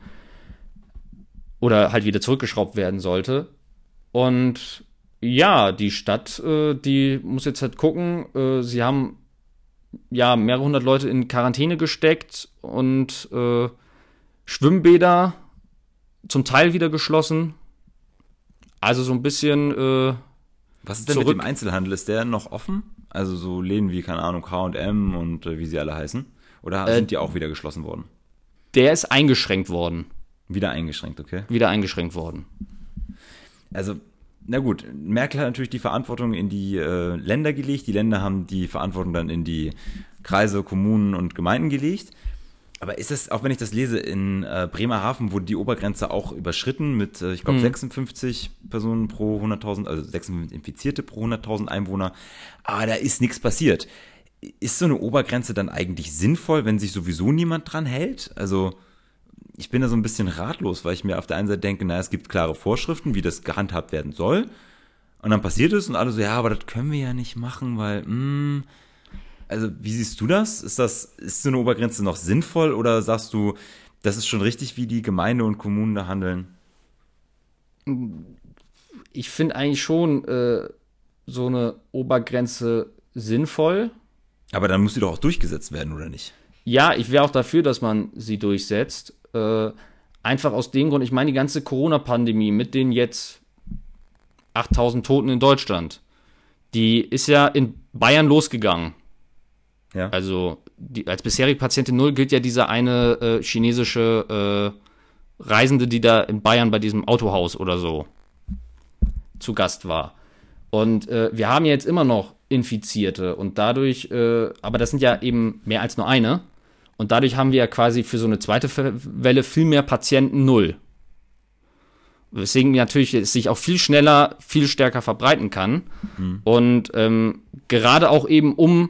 oder halt wieder zurückgeschraubt werden sollte. Und ja, die Stadt, äh, die muss jetzt halt gucken. Äh, sie haben ja mehrere hundert Leute in Quarantäne gesteckt und äh, Schwimmbäder zum Teil wieder geschlossen. Also so ein bisschen, äh, Was ist denn zurück- mit dem Einzelhandel? Ist der noch offen? Also so Läden wie, keine Ahnung, H&M und äh, wie sie alle heißen? Oder Äh, sind die auch wieder geschlossen worden? der ist eingeschränkt worden. Wieder eingeschränkt, okay? Wieder eingeschränkt worden. Also, na gut, Merkel hat natürlich die Verantwortung in die äh, Länder gelegt. Die Länder haben die Verantwortung dann in die Kreise, Kommunen und Gemeinden gelegt. Aber ist es, auch wenn ich das lese, in äh, Bremerhaven wurde die Obergrenze auch überschritten mit, äh, ich glaube, 56 Personen pro 100.000, also 56 Infizierte pro 100.000 Einwohner. Aber da ist nichts passiert. Ist so eine Obergrenze dann eigentlich sinnvoll, wenn sich sowieso niemand dran hält? Also, ich bin da so ein bisschen ratlos, weil ich mir auf der einen Seite denke, naja, es gibt klare Vorschriften, wie das gehandhabt werden soll. Und dann passiert es und alle so, ja, aber das können wir ja nicht machen, weil, mh, also wie siehst du das? Ist das, ist so eine Obergrenze noch sinnvoll oder sagst du, das ist schon richtig, wie die Gemeinde und Kommunen da handeln? Ich finde eigentlich schon äh, so eine Obergrenze sinnvoll. Aber dann muss sie doch auch durchgesetzt werden, oder nicht? Ja, ich wäre auch dafür, dass man sie durchsetzt. Äh, einfach aus dem Grund, ich meine, die ganze Corona-Pandemie mit den jetzt 8000 Toten in Deutschland, die ist ja in Bayern losgegangen. Ja. Also die, als bisherige Patientin Null gilt ja dieser eine äh, chinesische äh, Reisende, die da in Bayern bei diesem Autohaus oder so zu Gast war. Und äh, wir haben ja jetzt immer noch Infizierte und dadurch, äh, aber das sind ja eben mehr als nur eine. Und dadurch haben wir ja quasi für so eine zweite Welle viel mehr Patienten null. Weswegen natürlich es sich auch viel schneller, viel stärker verbreiten kann. Und ähm, gerade auch eben um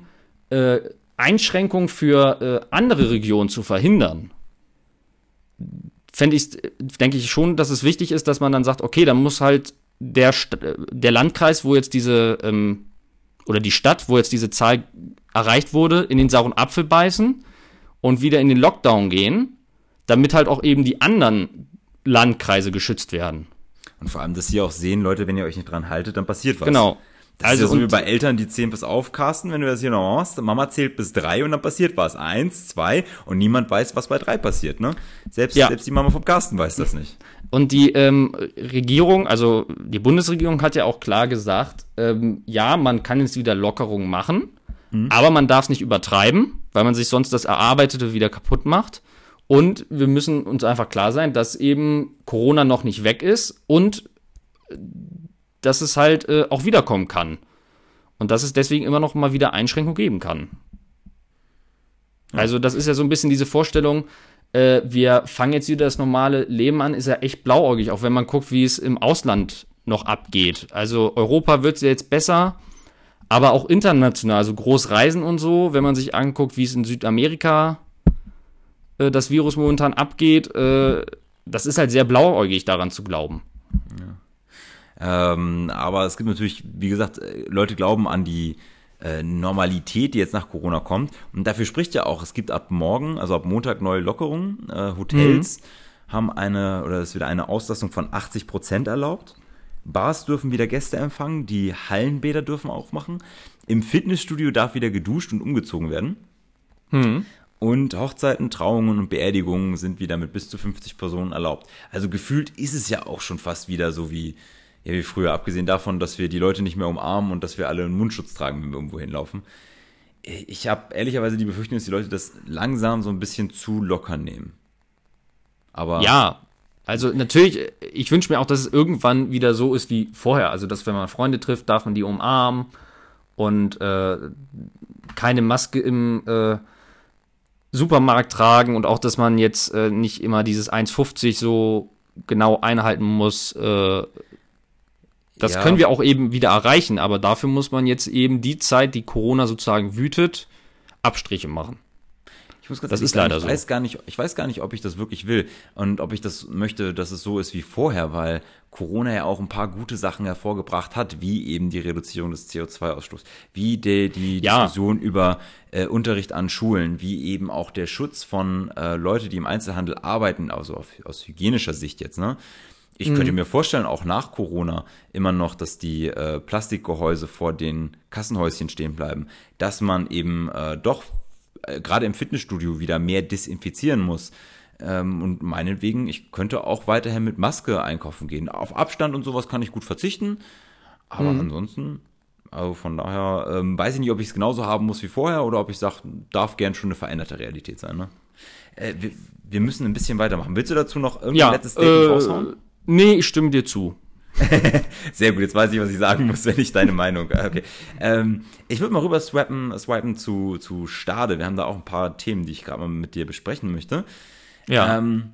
äh, Einschränkungen für äh, andere Regionen zu verhindern, fände ich, denke ich schon, dass es wichtig ist, dass man dann sagt, okay, dann muss halt der, St äh, der Landkreis, wo jetzt diese, ähm, oder die Stadt, wo jetzt diese Zahl erreicht wurde, in den sauren Apfel beißen und wieder in den Lockdown gehen, damit halt auch eben die anderen Landkreise geschützt werden. Und vor allem, dass sie auch sehen, Leute, wenn ihr euch nicht dran haltet, dann passiert was. Genau. Das Also so wie bei Eltern, die zählen bis auf, Carsten, wenn du das hier noch machst. Mama zählt bis drei und dann passiert was. Eins, zwei und niemand weiß, was bei drei passiert, ne? Selbst, Ja. selbst die Mama vom Carsten weiß das nicht. Und die ähm, Regierung, also die Bundesregierung hat ja auch klar gesagt, ähm, ja, man kann jetzt wieder Lockerungen machen, aber man darf es nicht übertreiben, weil man sich sonst das Erarbeitete wieder kaputt macht. Und wir müssen uns einfach klar sein, dass eben Corona noch nicht weg ist und dass es halt äh, auch wiederkommen kann. Und dass es deswegen immer noch mal wieder Einschränkungen geben kann. Also das ist ja so ein bisschen diese Vorstellung, äh, wir fangen jetzt wieder das normale Leben an, ist ja echt blauäugig, auch wenn man guckt, wie es im Ausland noch abgeht. Also Europa wird jetzt besser, aber auch international, so groß reisen und so, wenn man sich anguckt, wie es in Südamerika äh, das Virus momentan abgeht, äh, das ist halt sehr blauäugig daran zu glauben. Ähm, aber es gibt natürlich, wie gesagt, äh, Leute glauben an die äh, Normalität, die jetzt nach Corona kommt. Und dafür spricht ja auch, es gibt ab morgen, also ab Montag neue Lockerungen. Äh, Hotels haben eine, oder es wird eine Auslastung von 80 Prozent erlaubt. Bars dürfen wieder Gäste empfangen, die Hallenbäder dürfen aufmachen. Im Fitnessstudio darf wieder geduscht und umgezogen werden. Und Hochzeiten, Trauungen und Beerdigungen sind wieder mit bis zu 50 Personen erlaubt. Also gefühlt ist es ja auch schon fast wieder so wie, ja, wie früher, abgesehen davon, dass wir die Leute nicht mehr umarmen und dass wir alle einen Mundschutz tragen, wenn wir irgendwo hinlaufen. Ich habe ehrlicherweise die Befürchtung, dass die Leute das langsam so ein bisschen zu locker nehmen. Aber Ja, also natürlich, ich wünsche mir auch, dass es irgendwann wieder so ist wie vorher. Also, dass wenn man Freunde trifft, darf man die umarmen und äh, keine Maske im äh, Supermarkt tragen und auch, dass man jetzt äh, nicht immer dieses 1,50 so genau einhalten muss. Äh, das Ja. können wir auch eben wieder erreichen, aber dafür muss man jetzt eben die Zeit, die Corona sozusagen wütet, Abstriche machen. Ich muss ganz Das ehrlich ist sagen, leider ich so. Weiß gar nicht, ich weiß gar nicht, ob ich das wirklich will und ob ich das möchte, dass es so ist wie vorher, weil Corona ja auch ein paar gute Sachen hervorgebracht hat, wie eben die Reduzierung des CO2-Ausstoßes, wie die, die Ja. Diskussion über äh, Unterricht an Schulen, wie eben auch der Schutz von äh, Leute, die im Einzelhandel arbeiten, also auf, aus hygienischer Sicht jetzt, ne? Ich könnte mir vorstellen, auch nach Corona immer noch, dass die äh, Plastikgehäuse vor den Kassenhäuschen stehen bleiben, dass man eben äh, doch äh, gerade im Fitnessstudio wieder mehr desinfizieren muss. Ähm, und meinetwegen, ich könnte auch weiterhin mit Maske einkaufen gehen. Auf Abstand und sowas kann ich gut verzichten. Aber ansonsten, also von daher ähm, weiß ich nicht, ob ich es genauso haben muss wie vorher oder ob ich sage, darf gern schon eine veränderte Realität sein. Ne? Äh, wir, wir müssen ein bisschen weitermachen. Willst du dazu noch irgendein Ja, letztes Statement raushauen? Nee, ich stimme dir zu. Sehr gut, jetzt weiß ich, was ich sagen muss, wenn ich deine Meinung. Okay. Ähm, ich würde mal rüber swipen, swipen zu, zu Stade. Wir haben da auch ein paar Themen, die ich gerade mal mit dir besprechen möchte. Ja. Ähm,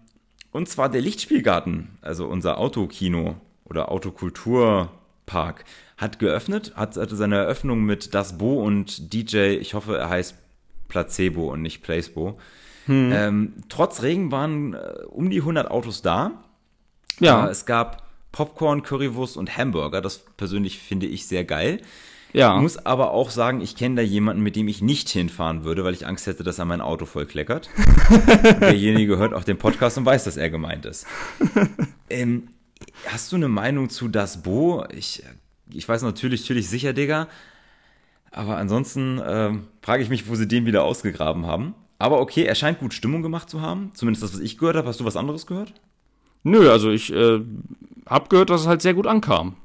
und zwar der Lichtspielgarten, also unser Autokino oder Autokulturpark, hat geöffnet, hat, hatte seine Eröffnung mit Das Bo und DJ, ich hoffe, er heißt Placebo und nicht Placebo. Hm. Ähm, trotz Regen waren äh, um die 100 Autos da. Ja, Äh, es gab Popcorn, Currywurst und Hamburger. Das persönlich finde ich sehr geil. ja. Muss aber auch sagen, ich kenne da jemanden, mit dem ich nicht hinfahren würde, weil ich Angst hätte, dass er mein Auto voll kleckert. Und Derjenige hört auch den Podcast und weiß, dass er gemeint ist. Ähm, hast du eine Meinung zu Das Bo? Ich, ich weiß natürlich, natürlich sicher, Digga. Aber ansonsten ähm, frage ich mich, wo sie den wieder ausgegraben haben. Aber okay, er scheint gut Stimmung gemacht zu haben. Zumindest das, was ich gehört habe. Hast du was anderes gehört? Nö, also ich äh, hab gehört, dass es halt sehr gut ankam.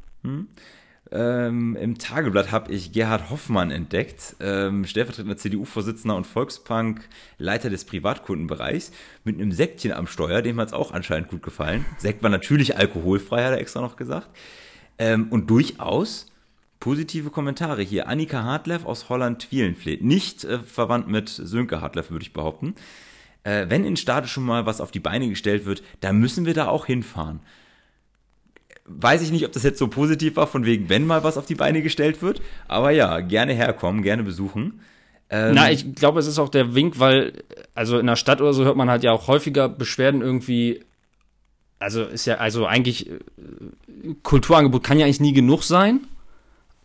Ähm, Im Tageblatt habe ich Gerhard Hoffmann entdeckt, ähm, stellvertretender CDU-Vorsitzender und Volkspunk, Leiter des Privatkundenbereichs, mit einem Sektchen am Steuer, dem hat es auch anscheinend gut gefallen. Sekt war natürlich alkoholfrei, hat er extra noch gesagt. Ähm, und durchaus positive Kommentare hier. Annika Hartleff aus Holland-Twielenfleet. Nicht äh, verwandt mit Sönke Hartleff, würde ich behaupten. Äh, wenn in Stade schon mal was auf die Beine gestellt wird, dann müssen wir da auch hinfahren weiß ich nicht, ob das jetzt so positiv war, von wegen, wenn mal was auf die Beine gestellt wird. Aber ja, gerne herkommen, gerne besuchen. Ähm, Na, ich glaube, es ist auch der Wink, weil, also in der Stadt oder so hört man halt ja auch häufiger Beschwerden irgendwie. Also ist ja, also eigentlich, äh, Kulturangebot kann ja eigentlich nie genug sein.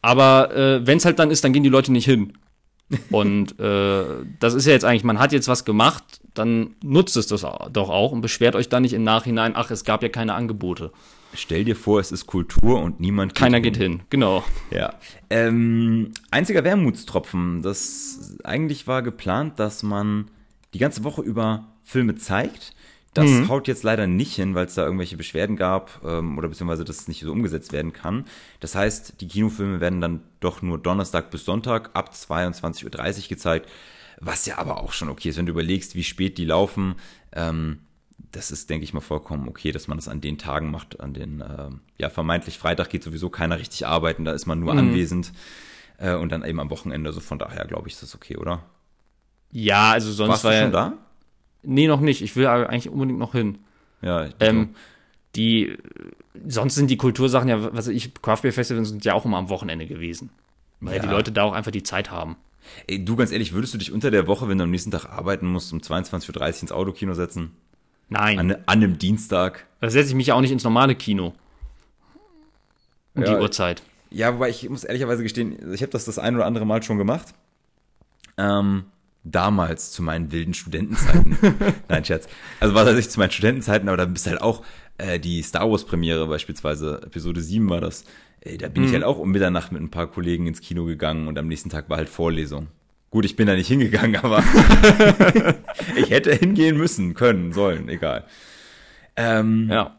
Aber äh, wenn es halt dann ist, dann gehen die Leute nicht hin. Und äh, das ist ja jetzt eigentlich, man hat jetzt was gemacht, dann nutzt es das doch auch und beschwert euch dann nicht im Nachhinein, ach, es gab ja keine Angebote. stell dir vor, es ist Kultur und niemand geht Keiner hin. geht hin, genau. Ja. Ähm, einziger Wermutstropfen. Das eigentlich war geplant, dass man die ganze Woche über Filme zeigt. Das Mhm. haut jetzt leider nicht hin, weil es da irgendwelche Beschwerden gab ähm, oder beziehungsweise das nicht so umgesetzt werden kann. Das heißt, die Kinofilme werden dann doch nur Donnerstag bis Sonntag ab 22.30 Uhr gezeigt, was ja aber auch schon okay ist, wenn du überlegst, wie spät die laufen. Ähm, das ist, denke ich mal, vollkommen okay, dass man das an den Tagen macht, an den, ähm, ja, vermeintlich Freitag geht sowieso keiner richtig arbeiten, da ist man nur Mhm. anwesend äh, und dann eben am Wochenende, so von daher glaube ich, ist das okay, oder? Ja, also sonst Warst du war ja. schon da? Nee, noch nicht. Ich will aber eigentlich unbedingt noch hin. Ja, ich Ähm, die, sonst sind die Kultursachen ja, was ich, Craft Beer Festivals sind ja auch immer am Wochenende gewesen. Weil Ja. die Leute da auch einfach die Zeit haben. Ey, du, ganz ehrlich, würdest du dich unter der Woche, wenn du am nächsten Tag arbeiten musst, um 22.30 Uhr ins Autokino setzen? Nein, An, an einem Dienstag? da setze ich mich ja auch nicht ins normale Kino. Um Ja, die Uhrzeit. Ja, wobei ich muss ehrlicherweise gestehen, ich habe das das ein oder andere Mal schon gemacht. Ähm, damals zu meinen wilden Studentenzeiten. Nein, Scherz. Also war das nicht zu meinen Studentenzeiten, aber da bist halt auch äh, die Star Wars Premiere beispielsweise, Episode 7 war das. Ey, da bin ich halt auch um Mitternacht mit ein paar Kollegen ins Kino gegangen und am nächsten Tag war halt Vorlesung. Gut, ich bin da nicht hingegangen, aber ich hätte hingehen müssen, können, sollen, egal. Ähm, Ja.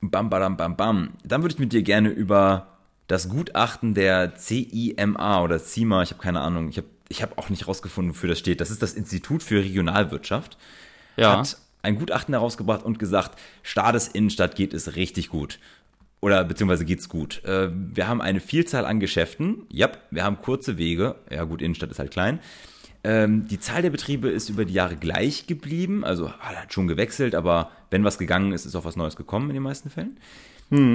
Bam, badam, bam, bam. Dann würde ich mit dir gerne über das Gutachten der CIMA oder CIMA, ich habe keine Ahnung, ich habe ich hab auch nicht rausgefunden, wofür das steht. Das ist das Institut für Regionalwirtschaft. Ja. Hat ein Gutachten herausgebracht und gesagt, Stades Innenstadt geht es richtig gut. Oder beziehungsweise geht's gut. Äh, Wir haben eine Vielzahl an Geschäften. Ja, wir haben kurze Wege. Ja gut, Innenstadt ist halt klein. Ähm, die Zahl der Betriebe ist über die Jahre gleich geblieben, also hat schon gewechselt, aber wenn was gegangen ist, ist auch was Neues gekommen in den meisten Fällen.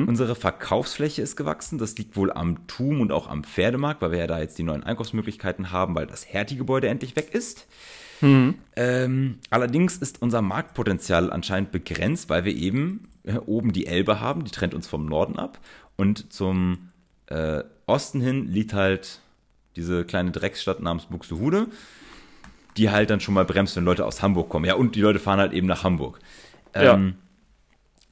Unsere Verkaufsfläche ist gewachsen. Das liegt wohl am TUM und auch am Pferdemarkt, weil wir ja da jetzt die neuen Einkaufsmöglichkeiten haben, weil das Hertie-Gebäude endlich weg ist. Ähm, allerdings ist unser Marktpotenzial anscheinend begrenzt, weil wir eben äh, oben die Elbe haben, die trennt uns vom Norden ab. Und zum äh, Osten hin liegt halt diese kleine Drecksstadt namens Buxtehude, die halt dann schon mal bremst, wenn Leute aus Hamburg kommen. Ja, und die Leute fahren halt eben nach Hamburg. Ähm,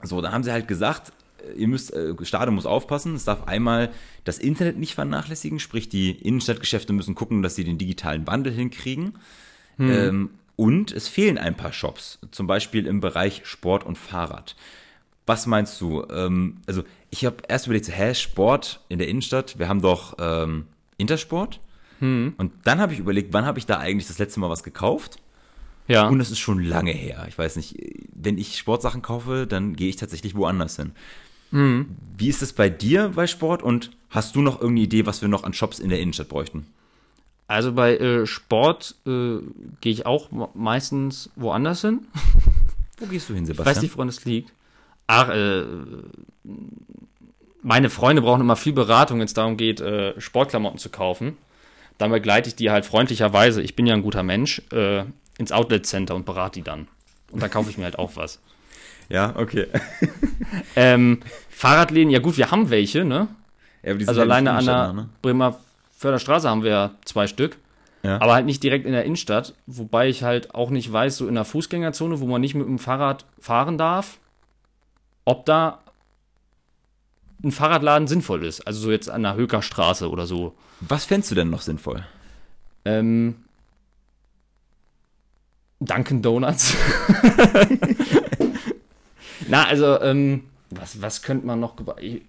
so, dann haben sie halt gesagt, ihr müsst, äh, Stade muss aufpassen, es darf einmal das Internet nicht vernachlässigen, sprich die Innenstadtgeschäfte müssen gucken, dass sie den digitalen Wandel hinkriegen. Ähm, und es fehlen ein paar Shops, zum Beispiel im Bereich Sport und Fahrrad. Was meinst du? Ähm, also ich habe erst überlegt, so, hä, Sport in der Innenstadt, wir haben doch ähm, Intersport. Und dann habe ich überlegt, wann habe ich da eigentlich das letzte Mal was gekauft? Ja. Und es ist schon lange her. Ich weiß nicht, wenn ich Sportsachen kaufe, dann gehe ich tatsächlich woanders hin. Wie ist es bei dir bei Sport und hast du noch irgendeine Idee, was wir noch an Shops in der Innenstadt bräuchten? Also bei äh, Sport äh, gehe ich auch me- meistens woanders hin. Wo gehst du hin, Ich Sebastian? weiß nicht, woran es liegt. Ach, äh, meine Freunde brauchen immer viel Beratung, wenn es darum geht, äh, Sportklamotten zu kaufen. Dann begleite ich die halt freundlicherweise, ich bin ja ein guter Mensch, äh, ins Outlet Center und berate die dann. Und dann kaufe ich mir halt auch was. Ja, okay. Ähm, Fahrradläden, ja gut, wir haben welche, ne? Ja, aber die sind Also alleine an der ne? Bremer Förderstraße haben wir ja zwei Stück. Ja. Aber halt nicht direkt in der Innenstadt, wobei ich halt auch nicht weiß, so in der Fußgängerzone, wo man nicht mit dem Fahrrad fahren darf, ob da ein Fahrradladen sinnvoll ist. Also so jetzt an der Hökerstraße oder so. Was fändest du denn noch sinnvoll? Ähm, Dunkin' Donuts. Na, also, ähm, was, was könnte man noch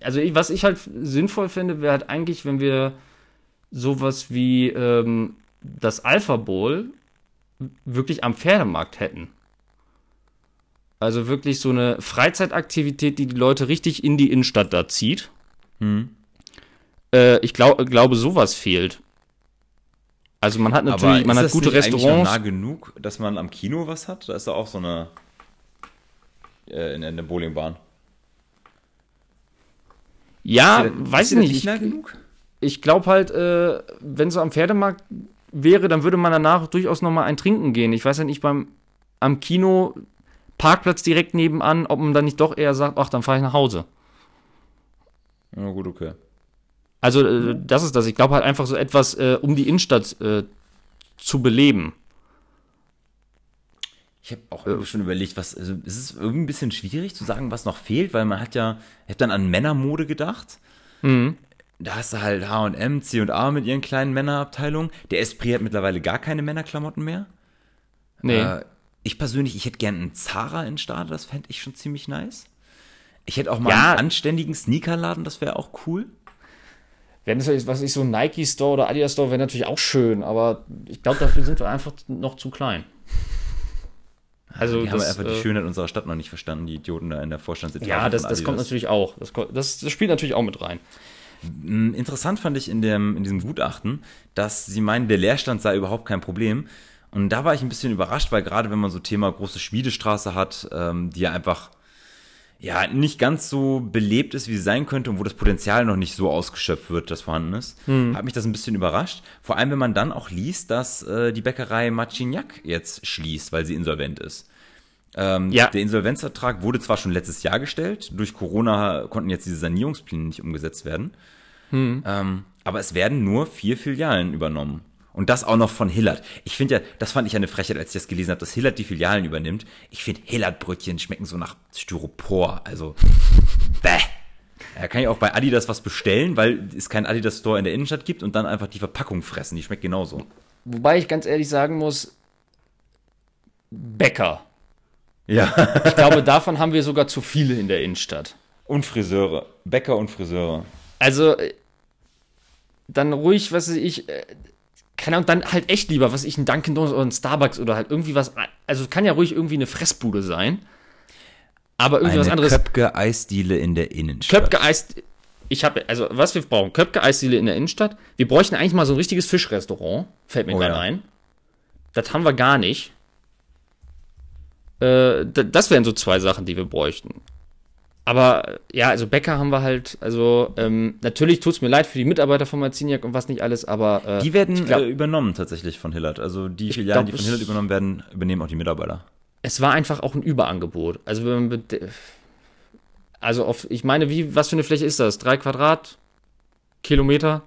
Also, ich, was ich halt sinnvoll finde, wäre halt eigentlich, wenn wir sowas wie ähm, das Alpha Bowl wirklich am Pferdemarkt hätten. Also wirklich so eine Freizeitaktivität, die die Leute richtig in die Innenstadt da zieht. Hm. Äh, ich glaub, glaube, sowas fehlt. Also man hat natürlich, man ist hat das gute nicht eigentlich noch Restaurants. nah genug, dass man am Kino was hat? Da ist da auch so eine äh, in, in der Bowlingbahn. Ja, Ist weiß ich nicht. nah Ich, genug? ich glaube halt, äh, wenn so am Pferdemarkt wäre, dann würde man danach durchaus noch mal ein Trinken gehen. Ich weiß ja nicht beim am Kino Parkplatz direkt nebenan, ob man dann nicht doch eher sagt, ach, dann fahre ich nach Hause. Ja, gut, okay. Also äh, das ist das. Ich glaube halt einfach so etwas, äh, um die Innenstadt äh, zu beleben. Ich habe auch schon überlegt, was, also es ist irgendwie ein bisschen schwierig zu sagen, was noch fehlt, weil man hat ja, ich habe dann an Männermode gedacht. Da hast du halt H&M, C&A mit ihren kleinen Männerabteilungen. Der Esprit hat mittlerweile gar keine Männerklamotten mehr. Nee. Äh, ich persönlich, ich hätte gern einen Zara in Stade, das fände ich schon ziemlich nice. Ich hätte auch mal Ja. einen anständigen Sneakerladen, das wäre auch cool. Wenn es was ich so ein Nike Store oder Adidas Store wäre natürlich auch schön, aber ich glaube, dafür sind wir einfach noch zu klein. Also Die haben das, einfach die äh, Schönheit unserer Stadt noch nicht verstanden, die Idioten da in der Vorstandsetage. Ja, das, das kommt natürlich auch. Das, das, das spielt natürlich auch mit rein. Interessant fand ich in, dem, in diesem Gutachten, dass sie meinen, der Leerstand sei überhaupt kein Problem. Und da war ich ein bisschen überrascht, weil gerade wenn man so Thema große Schmiedestraße hat, ähm, die ja einfach ja nicht ganz so belebt ist, wie sie sein könnte und wo das Potenzial noch nicht so ausgeschöpft wird, das vorhanden ist, hat mich das ein bisschen überrascht. Vor allem, wenn man dann auch liest, dass äh, die Bäckerei Marcignac jetzt schließt, weil sie insolvent ist. Ähm, Ja. Der Insolvenzvertrag wurde zwar schon letztes Jahr gestellt, durch Corona konnten jetzt diese Sanierungspläne nicht umgesetzt werden. Ähm, aber es werden nur vier Filialen übernommen. Und das auch noch von Hillert. Ich finde ja, das fand ich eine Frechheit, als ich das gelesen habe, dass Hillert die Filialen übernimmt. Ich finde, Hillert-Brötchen schmecken so nach Styropor. Also, bäh. Da kann ich auch bei Adidas was bestellen, weil es keinen Adidas-Store in der Innenstadt gibt und dann einfach die Verpackung fressen. Die schmeckt genauso. Wobei ich ganz ehrlich sagen muss, Bäcker. Ja. Ich glaube, davon haben wir sogar zu viele in der Innenstadt. Und Friseure. Bäcker und Friseure. Also, äh, dann ruhig, was weiß ich, äh, keine Ahnung, dann halt echt lieber, was ich, ein Dunkin' Donuts oder ein Starbucks oder halt irgendwie was, also kann ja ruhig irgendwie eine Fressbude sein. Aber irgendwie was Eine anderes. Köpke Eisdiele in der Innenstadt. Köpke Eis. Ich habe, also was wir brauchen, Köpke Eisdiele in der Innenstadt. Wir bräuchten eigentlich mal so ein richtiges Fischrestaurant. Fällt mir Oh gerade ja. ein. das haben wir gar nicht. Äh, das wären so zwei Sachen, die wir bräuchten. Aber ja, also Bäcker haben wir halt, also ähm, natürlich tut es mir leid für die Mitarbeiter von Marciniak und was nicht alles, aber. Äh, die werden glaub, äh, übernommen tatsächlich von Hillard. Also die Filialen, glaub, die von Hillard übernommen werden, übernehmen auch die Mitarbeiter. Es war einfach auch ein Überangebot. Also wenn man also auf, ich meine, wie, was für eine Fläche ist das? Drei Quadratkilometer?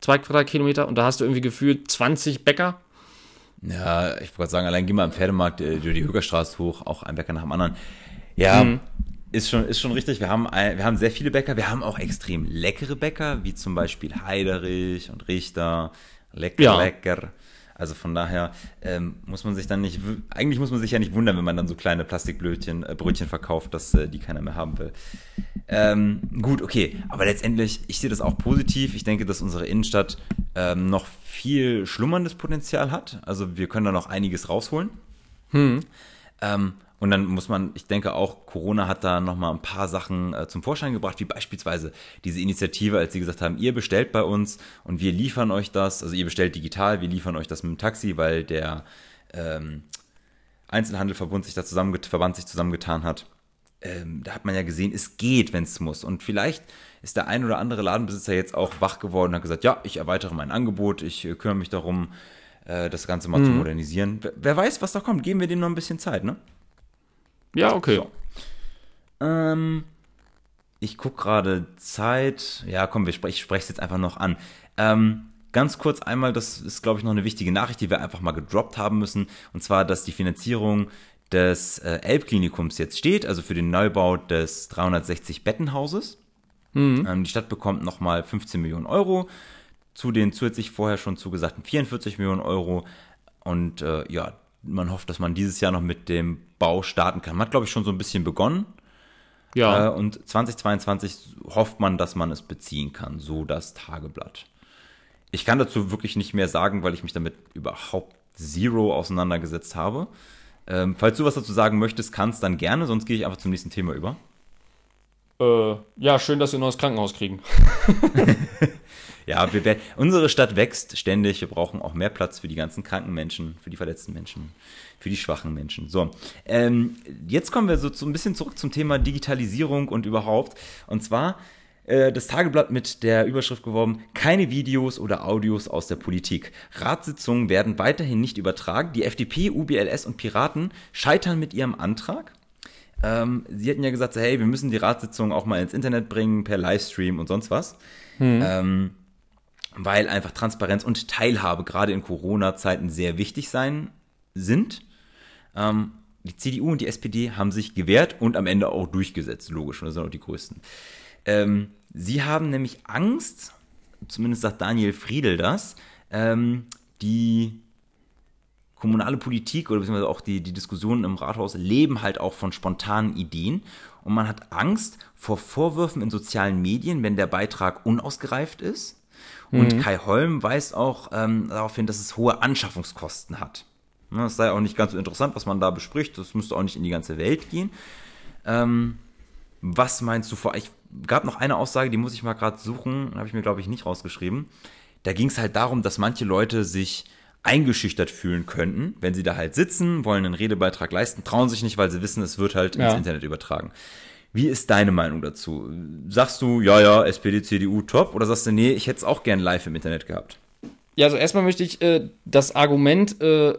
Zwei Quadratkilometer? Und da hast du irgendwie gefühlt 20 Bäcker? Ja, ich wollte sagen, allein geh mal am Pferdemarkt äh, durch die Högerstraße hoch, auch ein Bäcker nach dem anderen. Ja, hm. Ist, schon, ist schon richtig. Wir haben, ein, wir haben sehr viele Bäcker. Wir haben auch extrem leckere Bäcker, wie zum Beispiel Heiderich und Richter. Lecker, ja. lecker. Also von daher ähm, muss man sich dann nicht, eigentlich muss man sich ja nicht wundern, wenn man dann so kleine Plastikblötchen, äh, Brötchen verkauft, dass äh, die keiner mehr haben will. Ähm, gut, okay, aber letztendlich, ich sehe das auch positiv. Ich denke, dass unsere Innenstadt ähm, noch viel schlummerndes Potenzial hat. Also wir können da noch einiges rausholen. Hm. Und dann muss man, ich denke auch, Corona hat da nochmal ein paar Sachen äh, zum Vorschein gebracht, wie beispielsweise diese Initiative, als sie gesagt haben, ihr bestellt bei uns und wir liefern euch das, also ihr bestellt digital, wir liefern euch das mit dem Taxi, weil der ähm, Einzelhandelverbund sich da zusammenget Verband sich zusammengetan hat. Ähm, da hat man ja gesehen, es geht, wenn es muss. Und vielleicht ist der ein oder andere Ladenbesitzer jetzt auch wach geworden und hat gesagt, ja, ich erweitere mein Angebot, ich äh, kümmere mich darum, äh, das Ganze mal mhm. zu modernisieren. Wer, wer weiß, was da kommt. Geben wir dem noch ein bisschen Zeit, ne? Ja, okay. So. Ähm, ich gucke gerade Zeit. Ja, komm, wir sprech, ich spreche es jetzt einfach noch an. Ähm, ganz kurz einmal, das ist, glaube ich, noch eine wichtige Nachricht, die wir einfach mal gedroppt haben müssen. Und zwar, dass die Finanzierung des äh, Elbklinikums jetzt steht, also für den Neubau des 360 Bettenhauses. Mhm. Ähm, die Stadt bekommt nochmal 15 Millionen Euro zu den zusätzlich vorher schon zugesagten 44 Millionen Euro. Und äh, ja, man hofft, dass man dieses Jahr noch mit dem Bau starten kann. Man hat, glaube ich, schon so ein bisschen begonnen. Ja. Äh, und 2022 hofft man, dass man es beziehen kann, so das Tageblatt. Ich kann dazu wirklich nicht mehr sagen, weil ich mich damit überhaupt zero auseinandergesetzt habe. Ähm, falls du was dazu sagen möchtest, kannst dann gerne, sonst gehe ich einfach zum nächsten Thema über. Äh, ja, schön, dass wir ein neues Krankenhaus kriegen. ja, wir werden, unsere Stadt wächst ständig. Wir brauchen auch mehr Platz für die ganzen kranken Menschen, für die verletzten Menschen, für die schwachen Menschen. So, ähm, jetzt kommen wir so, so ein bisschen zurück zum Thema Digitalisierung und überhaupt. Und zwar äh, das Tageblatt mit der Überschrift geworben, keine Videos oder Audios aus der Politik. Ratssitzungen werden weiterhin nicht übertragen. Die FDP, UBLS und Piraten scheitern mit ihrem Antrag. Ähm, sie hatten ja gesagt, hey, wir müssen die Ratssitzung auch mal ins Internet bringen, per Livestream und sonst was. Hm. Ähm, weil einfach Transparenz und Teilhabe gerade in Corona-Zeiten sehr wichtig sein sind. Ähm, die CDU und die SPD haben sich gewehrt und am Ende auch durchgesetzt, logisch, und das sind auch die größten. Ähm, sie haben nämlich Angst, zumindest sagt Daniel Friedel das, ähm, die kommunale Politik oder beziehungsweise auch die, die Diskussionen im Rathaus leben halt auch von spontanen Ideen. Und man hat Angst vor Vorwürfen in sozialen Medien, wenn der Beitrag unausgereift ist. Und mhm. Kai Holm weist auch ähm, darauf hin, dass es hohe Anschaffungskosten hat. Ne, das sei auch nicht ganz so interessant, was man da bespricht. Das müsste auch nicht in die ganze Welt gehen. Ähm, was meinst du vor? Ich gab noch eine Aussage, die muss ich mal gerade suchen, habe ich mir glaube ich nicht rausgeschrieben. Da ging es halt darum, dass manche Leute sich eingeschüchtert fühlen könnten, wenn sie da halt sitzen, wollen einen Redebeitrag leisten, trauen sich nicht, weil sie wissen, es wird halt ja. ins Internet übertragen. Wie ist deine Meinung dazu? Sagst du, ja, ja, SPD, CDU, top? Oder sagst du, nee, ich hätte es auch gern live im Internet gehabt? Ja, also erstmal möchte ich äh, das Argument äh,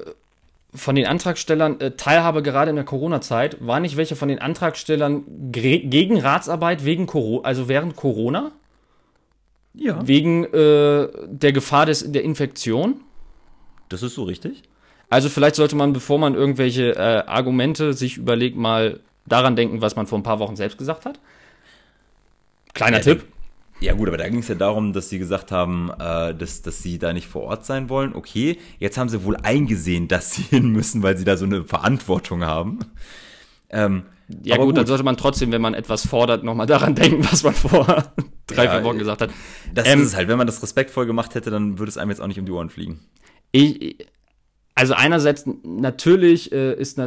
von den Antragstellern, äh, Teilhabe gerade in der Corona-Zeit, war nicht welche von den Antragstellern gegen Ratsarbeit wegen Corona, also während Corona? Ja. Wegen äh, der Gefahr des, der Infektion? Das ist so richtig. Also vielleicht sollte man, bevor man irgendwelche äh, Argumente sich überlegt, mal daran denken, was man vor ein paar Wochen selbst gesagt hat. Kleiner ja, Tipp. Ja gut, aber da ging es ja darum, dass sie gesagt haben, äh, dass, dass sie da nicht vor Ort sein wollen. Okay, jetzt haben sie wohl eingesehen, dass sie hin müssen, weil sie da so eine Verantwortung haben. Ähm, ja gut, gut, dann sollte man trotzdem, wenn man etwas fordert, nochmal daran denken, was man vor drei, ja, vier Wochen gesagt hat. Das ähm, ist es halt. Wenn man das respektvoll gemacht hätte, dann würde es einem jetzt auch nicht um die Ohren fliegen. Ich, also einerseits natürlich äh, ist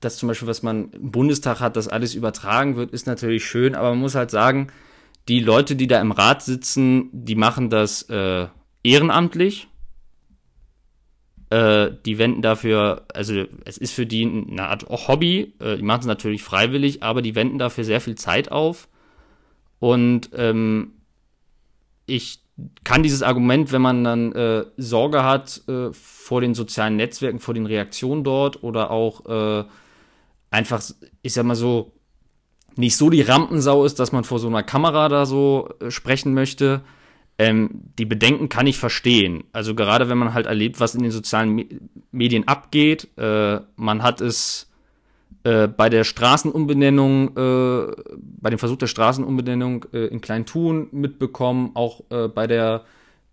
das zum Beispiel, was man im Bundestag hat, dass alles übertragen wird, ist natürlich schön, aber man muss halt sagen, die Leute, die da im Rat sitzen, die machen das äh, ehrenamtlich. Äh, die wenden dafür, also es ist für die eine Art Hobby, äh, die machen es natürlich freiwillig, aber die wenden dafür sehr viel Zeit auf. Und ähm, ich kann dieses Argument, wenn man dann äh, Sorge hat äh, vor den sozialen Netzwerken, vor den Reaktionen dort oder auch äh, einfach, ich sag mal so, nicht so die Rampensau ist, dass man vor so einer Kamera da so äh, sprechen möchte. Ähm, die Bedenken kann ich verstehen. Also gerade wenn man halt erlebt, was in den sozialen Me Medien abgeht. Äh, man hat es äh, bei der Straßenumbenennung, äh, bei dem Versuch der Straßenumbenennung äh, in Kleintun mitbekommen, auch äh, bei der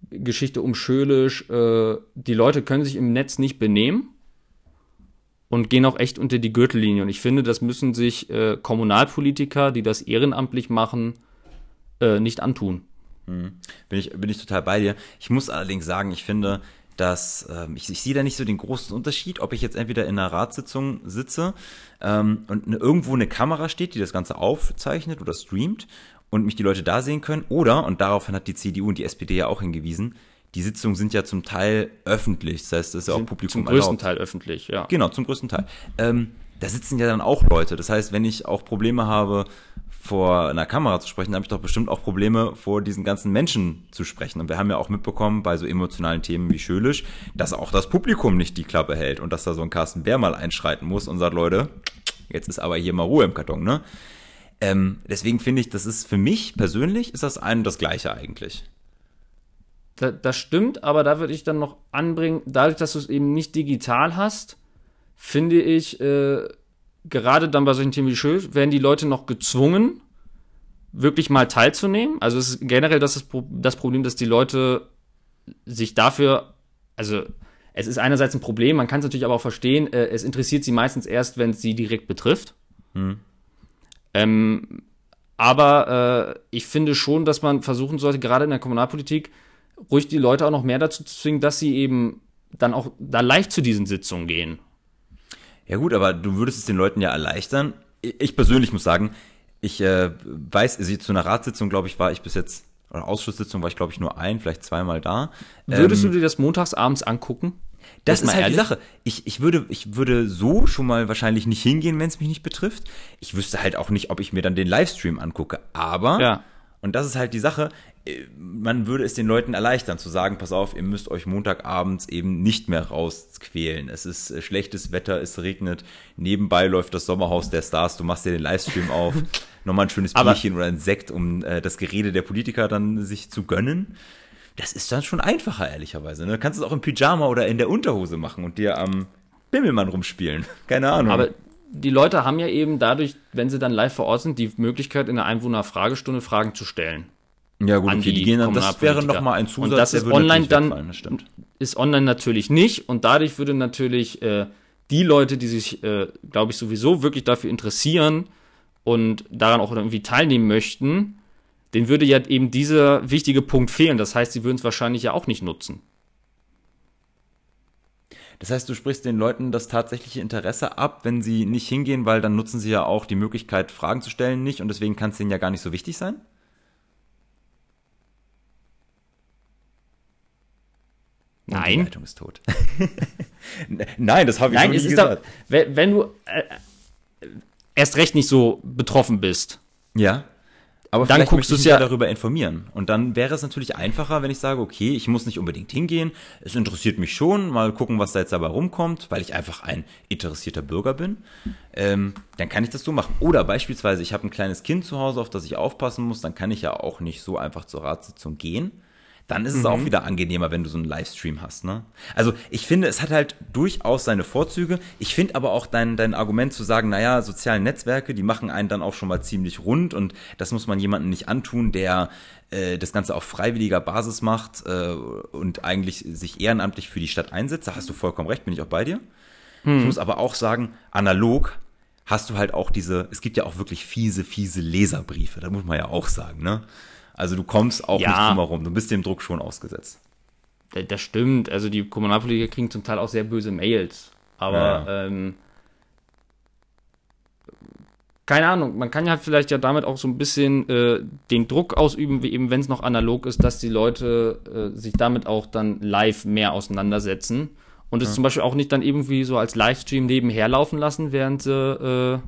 Geschichte um Schölisch. Äh, die Leute können sich im Netz nicht benehmen und gehen auch echt unter die Gürtellinie. Und ich finde, das müssen sich Kommunalpolitiker, die das ehrenamtlich machen, nicht antun. Hm. Bin, ich, bin ich total bei dir. Ich muss allerdings sagen, ich finde, dass ähm, ich, ich sehe da nicht so den großen Unterschied, ob ich jetzt entweder in einer Ratssitzung sitze ähm, und ne, irgendwo eine Kamera steht, die das Ganze aufzeichnet oder streamt und mich die Leute da sehen können, oder, und daraufhin hat die CDU und die SPD ja auch hingewiesen, die Sitzungen sind ja zum Teil öffentlich, das heißt, das ist ja auch Publikum Zum größten Teil öffentlich, ja. Genau, zum größten Teil. Ähm, da sitzen ja dann auch Leute. Das heißt, wenn ich auch Probleme habe, vor einer Kamera zu sprechen, habe ich doch bestimmt auch Probleme, vor diesen ganzen Menschen zu sprechen. Und wir haben ja auch mitbekommen, bei so emotionalen Themen wie Schölisch, dass auch das Publikum nicht die Klappe hält und dass da so ein Carsten Bär mal einschreiten muss und sagt, Leute, jetzt ist aber hier mal Ruhe im Karton, ne? Ähm, deswegen finde ich, das ist für mich persönlich, ist das ein und das Gleiche eigentlich. Da, das stimmt, aber da würde ich dann noch anbringen, dadurch, dass du es eben nicht digital hast, finde ich, äh, gerade dann bei solchen Themen wie Schuld, werden die Leute noch gezwungen, wirklich mal teilzunehmen. Also es ist generell das, ist das Problem, dass die Leute sich dafür, also es ist einerseits ein Problem, man kann es natürlich aber auch verstehen, äh, es interessiert sie meistens erst, wenn es sie direkt betrifft. Hm. Ähm, aber äh, ich finde schon, dass man versuchen sollte, gerade in der Kommunalpolitik, ruhig die Leute auch noch mehr dazu zu zwingen, dass sie eben dann auch da leicht zu diesen Sitzungen gehen. Ja gut, aber du würdest es den Leuten ja erleichtern. Ich persönlich muss sagen, ich äh, weiß, also zu einer Ratssitzung, glaube ich, war ich bis jetzt, oder Ausschusssitzung war ich, glaube ich, nur ein, vielleicht zweimal da. Würdest ähm, du dir das montags abends angucken? Das ist halt ehrlich? die Sache. Ich, ich, würde, ich würde so schon mal wahrscheinlich nicht hingehen, wenn es mich nicht betrifft. Ich wüsste halt auch nicht, ob ich mir dann den Livestream angucke. Aber, ja. und das ist halt die Sache, man würde es den Leuten erleichtern, zu sagen, pass auf, ihr müsst euch Montagabends eben nicht mehr rausquälen. Es ist äh, schlechtes Wetter, es regnet, nebenbei läuft das Sommerhaus der Stars, du machst dir den Livestream auf, nochmal ein schönes Bierchen oder ein Sekt, um äh, das Gerede der Politiker dann sich zu gönnen. Das ist dann schon einfacher, ehrlicherweise. Ne? Du kannst es auch im Pyjama oder in der Unterhose machen und dir am Bimmelmann rumspielen. Keine Ahnung. Aber die Leute haben ja eben dadurch, wenn sie dann live vor Ort sind, die Möglichkeit, in der Einwohnerfragestunde Fragen zu stellen. Ja gut, okay, die, die gehen dann, das wäre nochmal ein Zusatz, und das ist online dann, stimmt. ist online natürlich nicht und dadurch würde natürlich äh, die Leute, die sich, äh, glaube ich, sowieso wirklich dafür interessieren und daran auch irgendwie teilnehmen möchten, denen würde ja eben dieser wichtige Punkt fehlen. Das heißt, sie würden es wahrscheinlich ja auch nicht nutzen. Das heißt, du sprichst den Leuten das tatsächliche Interesse ab, wenn sie nicht hingehen, weil dann nutzen sie ja auch die Möglichkeit, Fragen zu stellen nicht und deswegen kann es denen ja gar nicht so wichtig sein? Nein. Die Leitung ist tot. Nein, das habe ich Nein, nicht gesagt. Doch, wenn, du äh, erst recht nicht so betroffen bist. Ja. Aber dann guckst du es ja darüber informieren. Und dann wäre es natürlich einfacher, wenn ich sage, okay, ich muss nicht unbedingt hingehen. Es interessiert mich schon, mal gucken, was da jetzt dabei rumkommt, weil ich einfach ein interessierter Bürger bin. Ähm, dann kann ich das so machen. Oder beispielsweise, ich habe ein kleines Kind zu Hause, auf das ich aufpassen muss, dann kann ich ja auch nicht so einfach zur Ratssitzung gehen dann ist es auch mhm. wieder angenehmer, wenn du so einen Livestream hast. Ne? Also ich finde, es hat halt durchaus seine Vorzüge. Ich finde aber auch dein, dein Argument zu sagen, naja, soziale Netzwerke, die machen einen dann auch schon mal ziemlich rund und das muss man jemandem nicht antun, der äh, das Ganze auf freiwilliger Basis macht äh, und eigentlich sich ehrenamtlich für die Stadt einsetzt. Da hast du vollkommen recht, bin ich auch bei dir. Mhm. Ich muss aber auch sagen, analog hast du halt auch diese, es gibt ja auch wirklich fiese, fiese Leserbriefe, da muss man ja auch sagen, ne? Also du kommst auch ja. nicht drum herum. Du bist dem Druck schon ausgesetzt. Das stimmt. Also die Kommunalpolitiker kriegen zum Teil auch sehr böse Mails. Aber ja. ähm, keine Ahnung, man kann ja vielleicht ja damit auch so ein bisschen äh, den Druck ausüben, wie eben wenn es noch analog ist, dass die Leute äh, sich damit auch dann live mehr auseinandersetzen Und es zum Beispiel auch nicht dann irgendwie so als Livestream nebenher laufen lassen, während sie äh,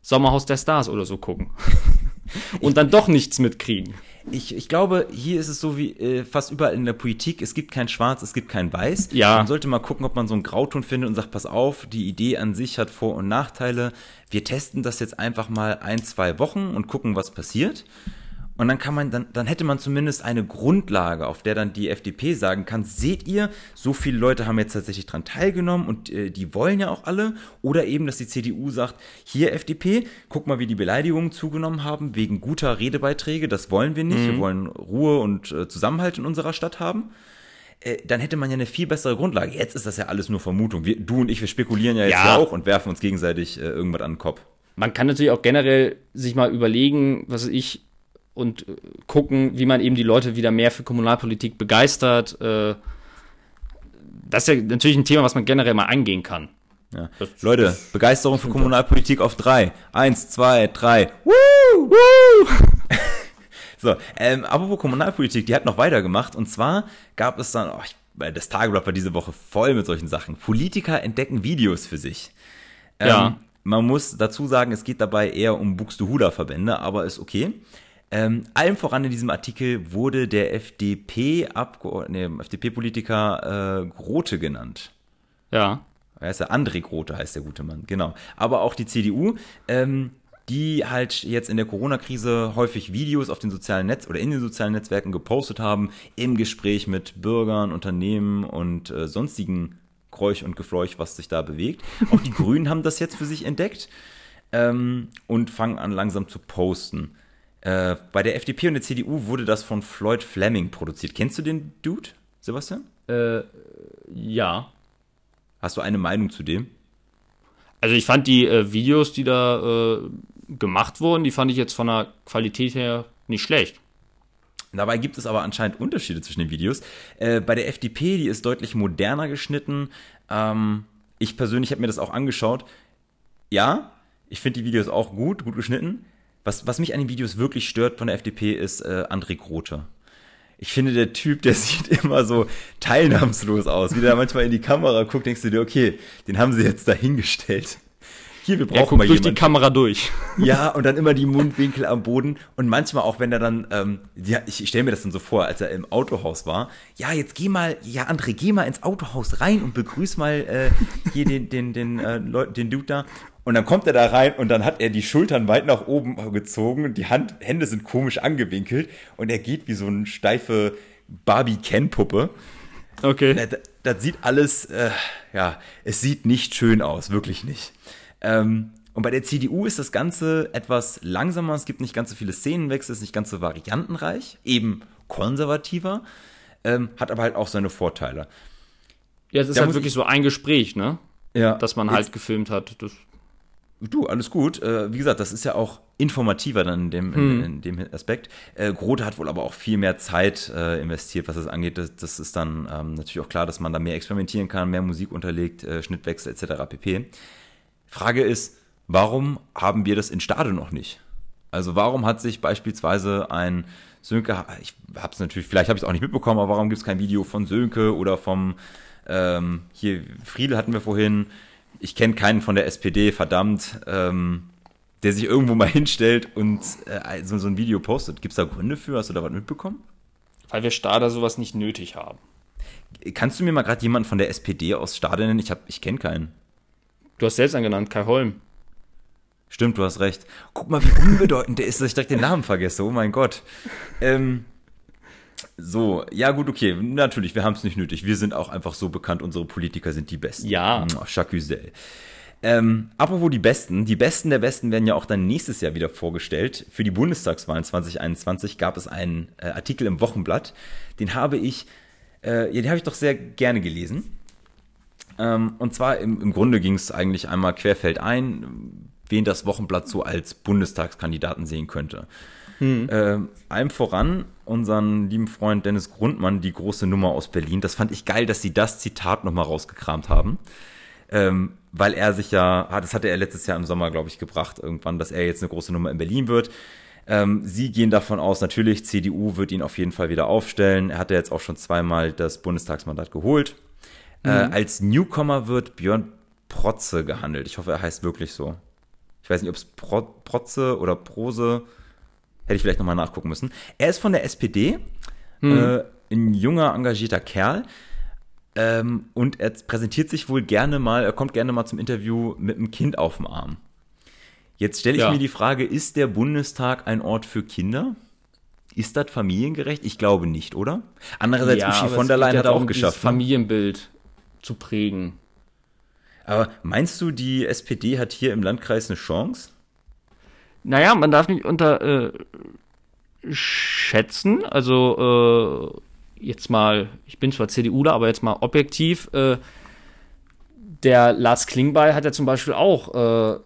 Sommerhaus der Stars oder so gucken. Und dann doch nichts mitkriegen. Ich, ich glaube, hier ist es so wie äh, fast überall in der Politik, es gibt kein Schwarz, es gibt kein Weiß. Ja. Man sollte mal gucken, ob man so einen Grauton findet und sagt, pass auf, die Idee an sich hat Vor- und Nachteile. Wir testen das jetzt einfach mal ein, zwei Wochen und gucken, was passiert. Und dann kann man, dann, dann hätte man zumindest eine Grundlage, auf der dann die FDP sagen kann, seht ihr, so viele Leute haben jetzt tatsächlich dran teilgenommen und äh, die wollen ja auch alle. Oder eben, dass die CDU sagt, hier FDP, guck mal, wie die Beleidigungen zugenommen haben, wegen guter Redebeiträge, das wollen wir nicht. Wir wollen Ruhe und äh, Zusammenhalt in unserer Stadt haben. Äh, dann hätte man ja eine viel bessere Grundlage. Jetzt ist das ja alles nur Vermutung. Wir, du und ich, wir spekulieren ja jetzt Ja. auch und werfen uns gegenseitig äh, irgendwas an den Kopf. Man kann natürlich auch generell sich mal überlegen, was ich, und äh, gucken, wie man eben die Leute wieder mehr für Kommunalpolitik begeistert. Äh, das ist ja natürlich ein Thema, was man generell mal angehen kann. Ja. Das- Leute, Begeisterung für Kommunalpolitik auf drei. Eins, zwei, drei. Woo! Woo! So, ähm, apropos Kommunalpolitik, die hat noch weitergemacht. Und zwar gab es dann, oh, ich, weil das Tageblatt war diese Woche voll mit solchen Sachen. Politiker entdecken Videos für sich. Ähm, Ja. Man muss dazu sagen, es geht dabei eher um Buxtehuder-Verbände, aber ist okay. Ähm, allem voran in diesem Artikel wurde der FDP-Abgeordnete, nee, FDP-Politiker äh, Grote genannt. Ja. Er heißt ja André Grote, heißt der gute Mann, genau. Aber auch die CDU, ähm, die halt jetzt in der Corona-Krise häufig Videos auf den sozialen Netz oder in den sozialen Netzwerken gepostet haben, im Gespräch mit Bürgern, Unternehmen und äh, sonstigen Kräuch und Gefleuch, was sich da bewegt. Auch die Grünen haben das jetzt für sich entdeckt ähm, und fangen an langsam zu posten. Äh, bei der FDP und der CDU wurde das von Floyd Fleming produziert. Kennst du den Dude, Sebastian? Äh, ja. Hast du eine Meinung zu dem? Also ich fand die äh, Videos, die da äh, gemacht wurden, die fand ich jetzt von der Qualität her nicht schlecht. Dabei gibt es aber anscheinend Unterschiede zwischen den Videos. Äh, bei der FDP, die ist deutlich moderner geschnitten. Ähm, ich persönlich habe mir das auch angeschaut. Ja, ich finde die Videos auch gut, gut geschnitten. Was, was mich an den Videos wirklich stört von der FDP ist äh, André Grote. Ich finde, der Typ, der sieht immer so teilnahmslos aus. Wie der manchmal in die Kamera guckt, denkst du dir, okay, den haben sie jetzt dahingestellt. Hier, wir Er brauchen guckt mal durch die. Kamera durch. Ja, und dann immer die Mundwinkel am Boden und manchmal auch, wenn er dann, ähm, ja, ich, ich stelle mir das dann so vor, als er im Autohaus war. Ja, jetzt geh mal, ja, André, geh mal ins Autohaus rein und begrüß mal äh, hier den, den, den, äh, Leuten, den Dude da. Und dann kommt er da rein und dann hat er die Schultern weit nach oben gezogen und die Hand, Hände sind komisch angewinkelt und er geht wie so eine steife Barbie-Ken-Puppe. Okay. Das, das sieht alles, äh, ja, es sieht nicht schön aus, wirklich nicht. Ähm, und bei der CDU ist das Ganze etwas langsamer, es gibt nicht ganz so viele Szenenwechsel, es ist nicht ganz so variantenreich, eben konservativer, ähm, hat aber halt auch seine Vorteile. Ja, es ist Da halt wirklich so ein Gespräch, ne? Ja, Das man halt gefilmt hat. Das, Du, alles gut. Äh, wie gesagt, das ist ja auch informativer dann in dem, in, in dem Aspekt. Äh, Grote hat wohl aber auch viel mehr Zeit äh, investiert, was das angeht. Das, das ist dann ähm, natürlich auch klar, dass man da mehr experimentieren kann, mehr Musik unterlegt, äh, Schnittwechsel etc. pp. Frage ist, warum haben wir das in Stade noch nicht? Also warum hat sich beispielsweise ein Sönke, ich habe es natürlich, vielleicht habe ich es auch nicht mitbekommen, aber warum gibt es kein Video von Sönke oder vom, ähm, hier, Friedel hatten wir vorhin, ich kenne keinen von der SPD, verdammt, ähm, der sich irgendwo mal hinstellt und äh, so, so ein Video postet. Gibt es da Gründe für? Hast du da was mitbekommen? weil wir Stader sowas nicht nötig haben. Kannst du mir mal gerade jemanden von der SPD aus Stade nennen? Ich, hab- ich kenne keinen. Du hast selbst angenannt, Kai Holm. Stimmt, du hast recht. Guck mal, wie unbedeutend der ist, dass ich direkt den Namen vergesse. Oh mein Gott. Ähm, so, ja gut, okay. Natürlich, wir haben es nicht nötig. Wir sind auch einfach so bekannt, unsere Politiker sind die Besten. Ja. Chacusel. Ähm, apropos die Besten. Die Besten der Besten werden ja auch dann nächstes Jahr wieder vorgestellt. Für die Bundestagswahlen 2021 gab es einen äh, Artikel im Wochenblatt. Den habe ich, äh, ja, den habe ich doch sehr gerne gelesen. Ähm, und zwar im, im Grunde ging es eigentlich einmal querfeldein, wen das Wochenblatt so als Bundestagskandidaten sehen könnte. Ähm, allem voran unseren lieben Freund Dennis Grundmann, die große Nummer aus Berlin. Das fand ich geil, dass sie das Zitat nochmal rausgekramt haben. Ähm, weil er sich ja, ah, das hatte er letztes Jahr im Sommer, glaube ich, gebracht, irgendwann, dass er jetzt eine große Nummer in Berlin wird. Ähm, sie gehen davon aus, natürlich, CDU wird ihn auf jeden Fall wieder aufstellen. Er hatte jetzt auch schon zweimal das Bundestagsmandat geholt. Mhm. Äh, als Newcomer wird Björn Protze gehandelt. Ich hoffe, er heißt wirklich so. Ich weiß nicht, ob es Pro Protze oder Prose, hätte ich vielleicht nochmal nachgucken müssen. Er ist von der SPD, mhm. äh, ein junger, engagierter Kerl. Ähm, und er präsentiert sich wohl gerne mal, er kommt gerne mal zum Interview mit einem Kind auf dem Arm. Jetzt stelle ich ja. mir die Frage, ist der Bundestag ein Ort für Kinder? Ist das familiengerecht? Ich glaube nicht, oder? Andererseits, ja, Uschi von der Leyen hat auch geschafft. Ne? Familienbild zu prägen. Aber meinst du, die SPD hat hier im Landkreis eine Chance? Naja, man darf nicht unter äh. Also äh, jetzt mal, ich bin zwar CDUler, aber jetzt mal objektiv. Äh, der Lars Klingbeil hat ja zum Beispiel auch äh,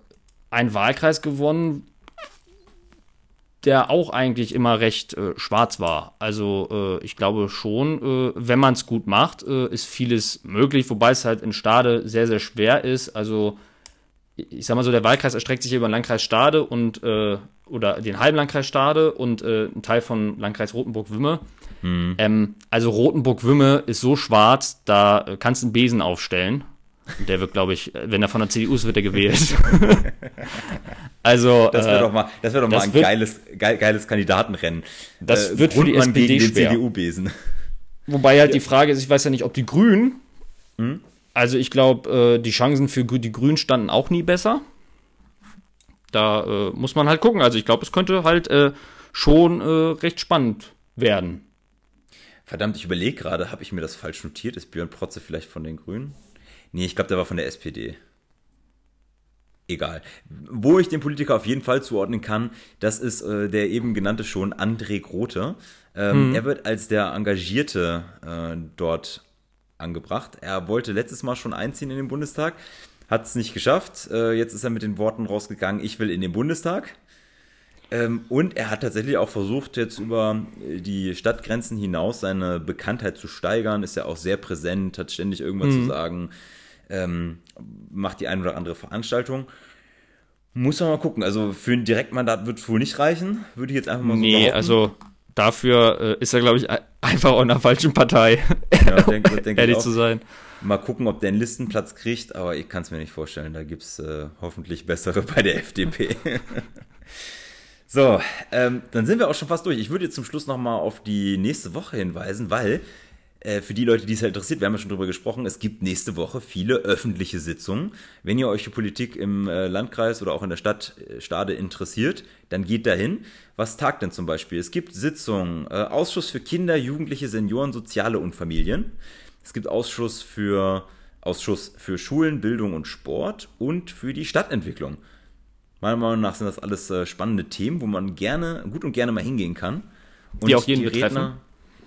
einen Wahlkreis gewonnen, der auch eigentlich immer recht äh, schwarz war. Also äh, ich glaube schon, wenn man es gut macht, ist vieles möglich, wobei es halt in Stade sehr, sehr schwer ist. Also ich sag mal so, der Wahlkreis erstreckt sich über den Landkreis Stade und äh, oder den halben Landkreis Stade und äh, ein Teil von Landkreis Rotenburg-Wümme. Mhm. Ähm, also Rotenburg-Wümme ist so schwarz, da kannst du einen Besen aufstellen der wird, glaube ich, wenn er von der CDU ist, wird er gewählt. also. Das wäre äh, doch mal, das wär doch mal ein wird, geiles, geil, geiles Kandidatenrennen. Das äh, wird für die SPD gegen schwer. CDU-Besen. Wobei halt die Frage ist, ich weiß ja nicht, ob die Grünen, hm? Also ich glaube, äh, die Chancen für die Grünen standen auch nie besser. Da äh, muss man halt gucken. Also ich glaube, es könnte halt äh, schon äh, recht spannend werden. Verdammt, ich überlege gerade, habe ich mir das falsch notiert? Ist Björn Protze vielleicht von den Grünen? Nee, ich glaube, der war von der SPD. Egal. Wo ich den Politiker auf jeden Fall zuordnen kann, das ist äh, der eben genannte schon André Grote. Ähm, mhm. Er wird als der Engagierte äh, dort angebracht. Er wollte letztes Mal schon einziehen in den Bundestag, hat es nicht geschafft. Äh, jetzt ist er mit den Worten rausgegangen, ich will in den Bundestag. Ähm, und er hat tatsächlich auch versucht, jetzt über die Stadtgrenzen hinaus seine Bekanntheit zu steigern, ist ja auch sehr präsent, hat ständig irgendwas mhm. zu sagen ähm, macht die ein oder andere Veranstaltung. Muss man mal gucken. Also für ein Direktmandat wird es wohl nicht reichen, würde ich jetzt einfach mal so Nee, behaupten. also dafür äh, ist er, glaube ich, einfach auch in der falschen Partei. Ja, denk, denk ehrlich zu sein. Mal gucken, ob der einen Listenplatz kriegt, aber ich kann es mir nicht vorstellen. Da gibt es äh, hoffentlich bessere bei der FDP. so, ähm, dann sind wir auch schon fast durch. Ich würde jetzt zum Schluss nochmal auf die nächste Woche hinweisen, weil für die Leute, die es halt interessiert, wir haben ja schon drüber gesprochen, es gibt nächste Woche viele öffentliche Sitzungen. Wenn ihr euch für Politik im äh, Landkreis oder auch in der Stadt äh, Stade interessiert, dann geht dahin. Was tagt denn zum Beispiel? Es gibt Sitzungen, Ausschuss für Kinder, Jugendliche, Senioren, Soziale und Familien. Es gibt Ausschuss für, Ausschuss für Schulen, Bildung und Sport und für die Stadtentwicklung. Meiner Meinung nach sind das alles spannende Themen, wo man gerne, gut und gerne mal hingehen kann. Und die auch jeden die betreffen. Redner,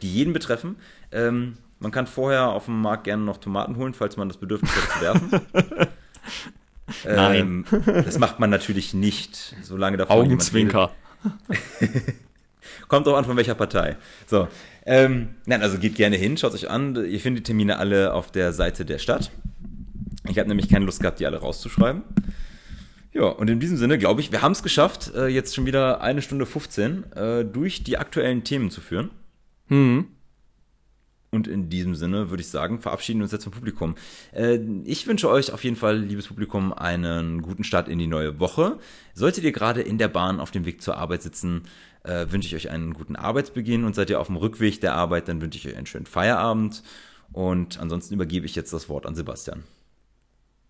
die jeden betreffen. Ähm, man kann vorher auf dem Markt gerne noch Tomaten holen, falls man das Bedürfnis hat zu werfen. Nein. Ähm, das macht man natürlich nicht, solange davon Augenzwinker. Kommt auch an, von welcher Partei. So. Ähm, nein, also geht gerne hin, schaut euch an. Ihr findet die Termine alle auf der Seite der Stadt. Ich habe nämlich keine Lust gehabt, die alle rauszuschreiben. Ja, und in diesem Sinne glaube ich, wir haben es geschafft, äh, jetzt schon wieder eine Stunde 15 äh, durch die aktuellen Themen zu führen. Mhm. Und in diesem Sinne würde ich sagen, verabschieden wir uns jetzt vom Publikum. Äh, ich wünsche euch auf jeden Fall, liebes Publikum, einen guten Start in die neue Woche. Solltet ihr gerade in der Bahn auf dem Weg zur Arbeit sitzen, äh, wünsche ich euch einen guten Arbeitsbeginn und seid ihr auf dem Rückweg der Arbeit, dann wünsche ich euch einen schönen Feierabend. Und ansonsten übergebe ich jetzt das Wort an Sebastian.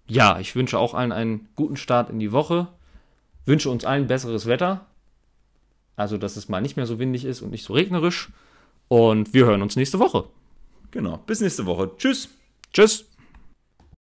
Ja, ich wünsche auch allen einen guten Start in die Woche. Wünsche uns allen besseres Wetter. Also, dass es mal nicht mehr so windig ist und nicht so regnerisch. Und wir hören uns nächste Woche. Genau. Bis nächste Woche. Tschüss. Tschüss.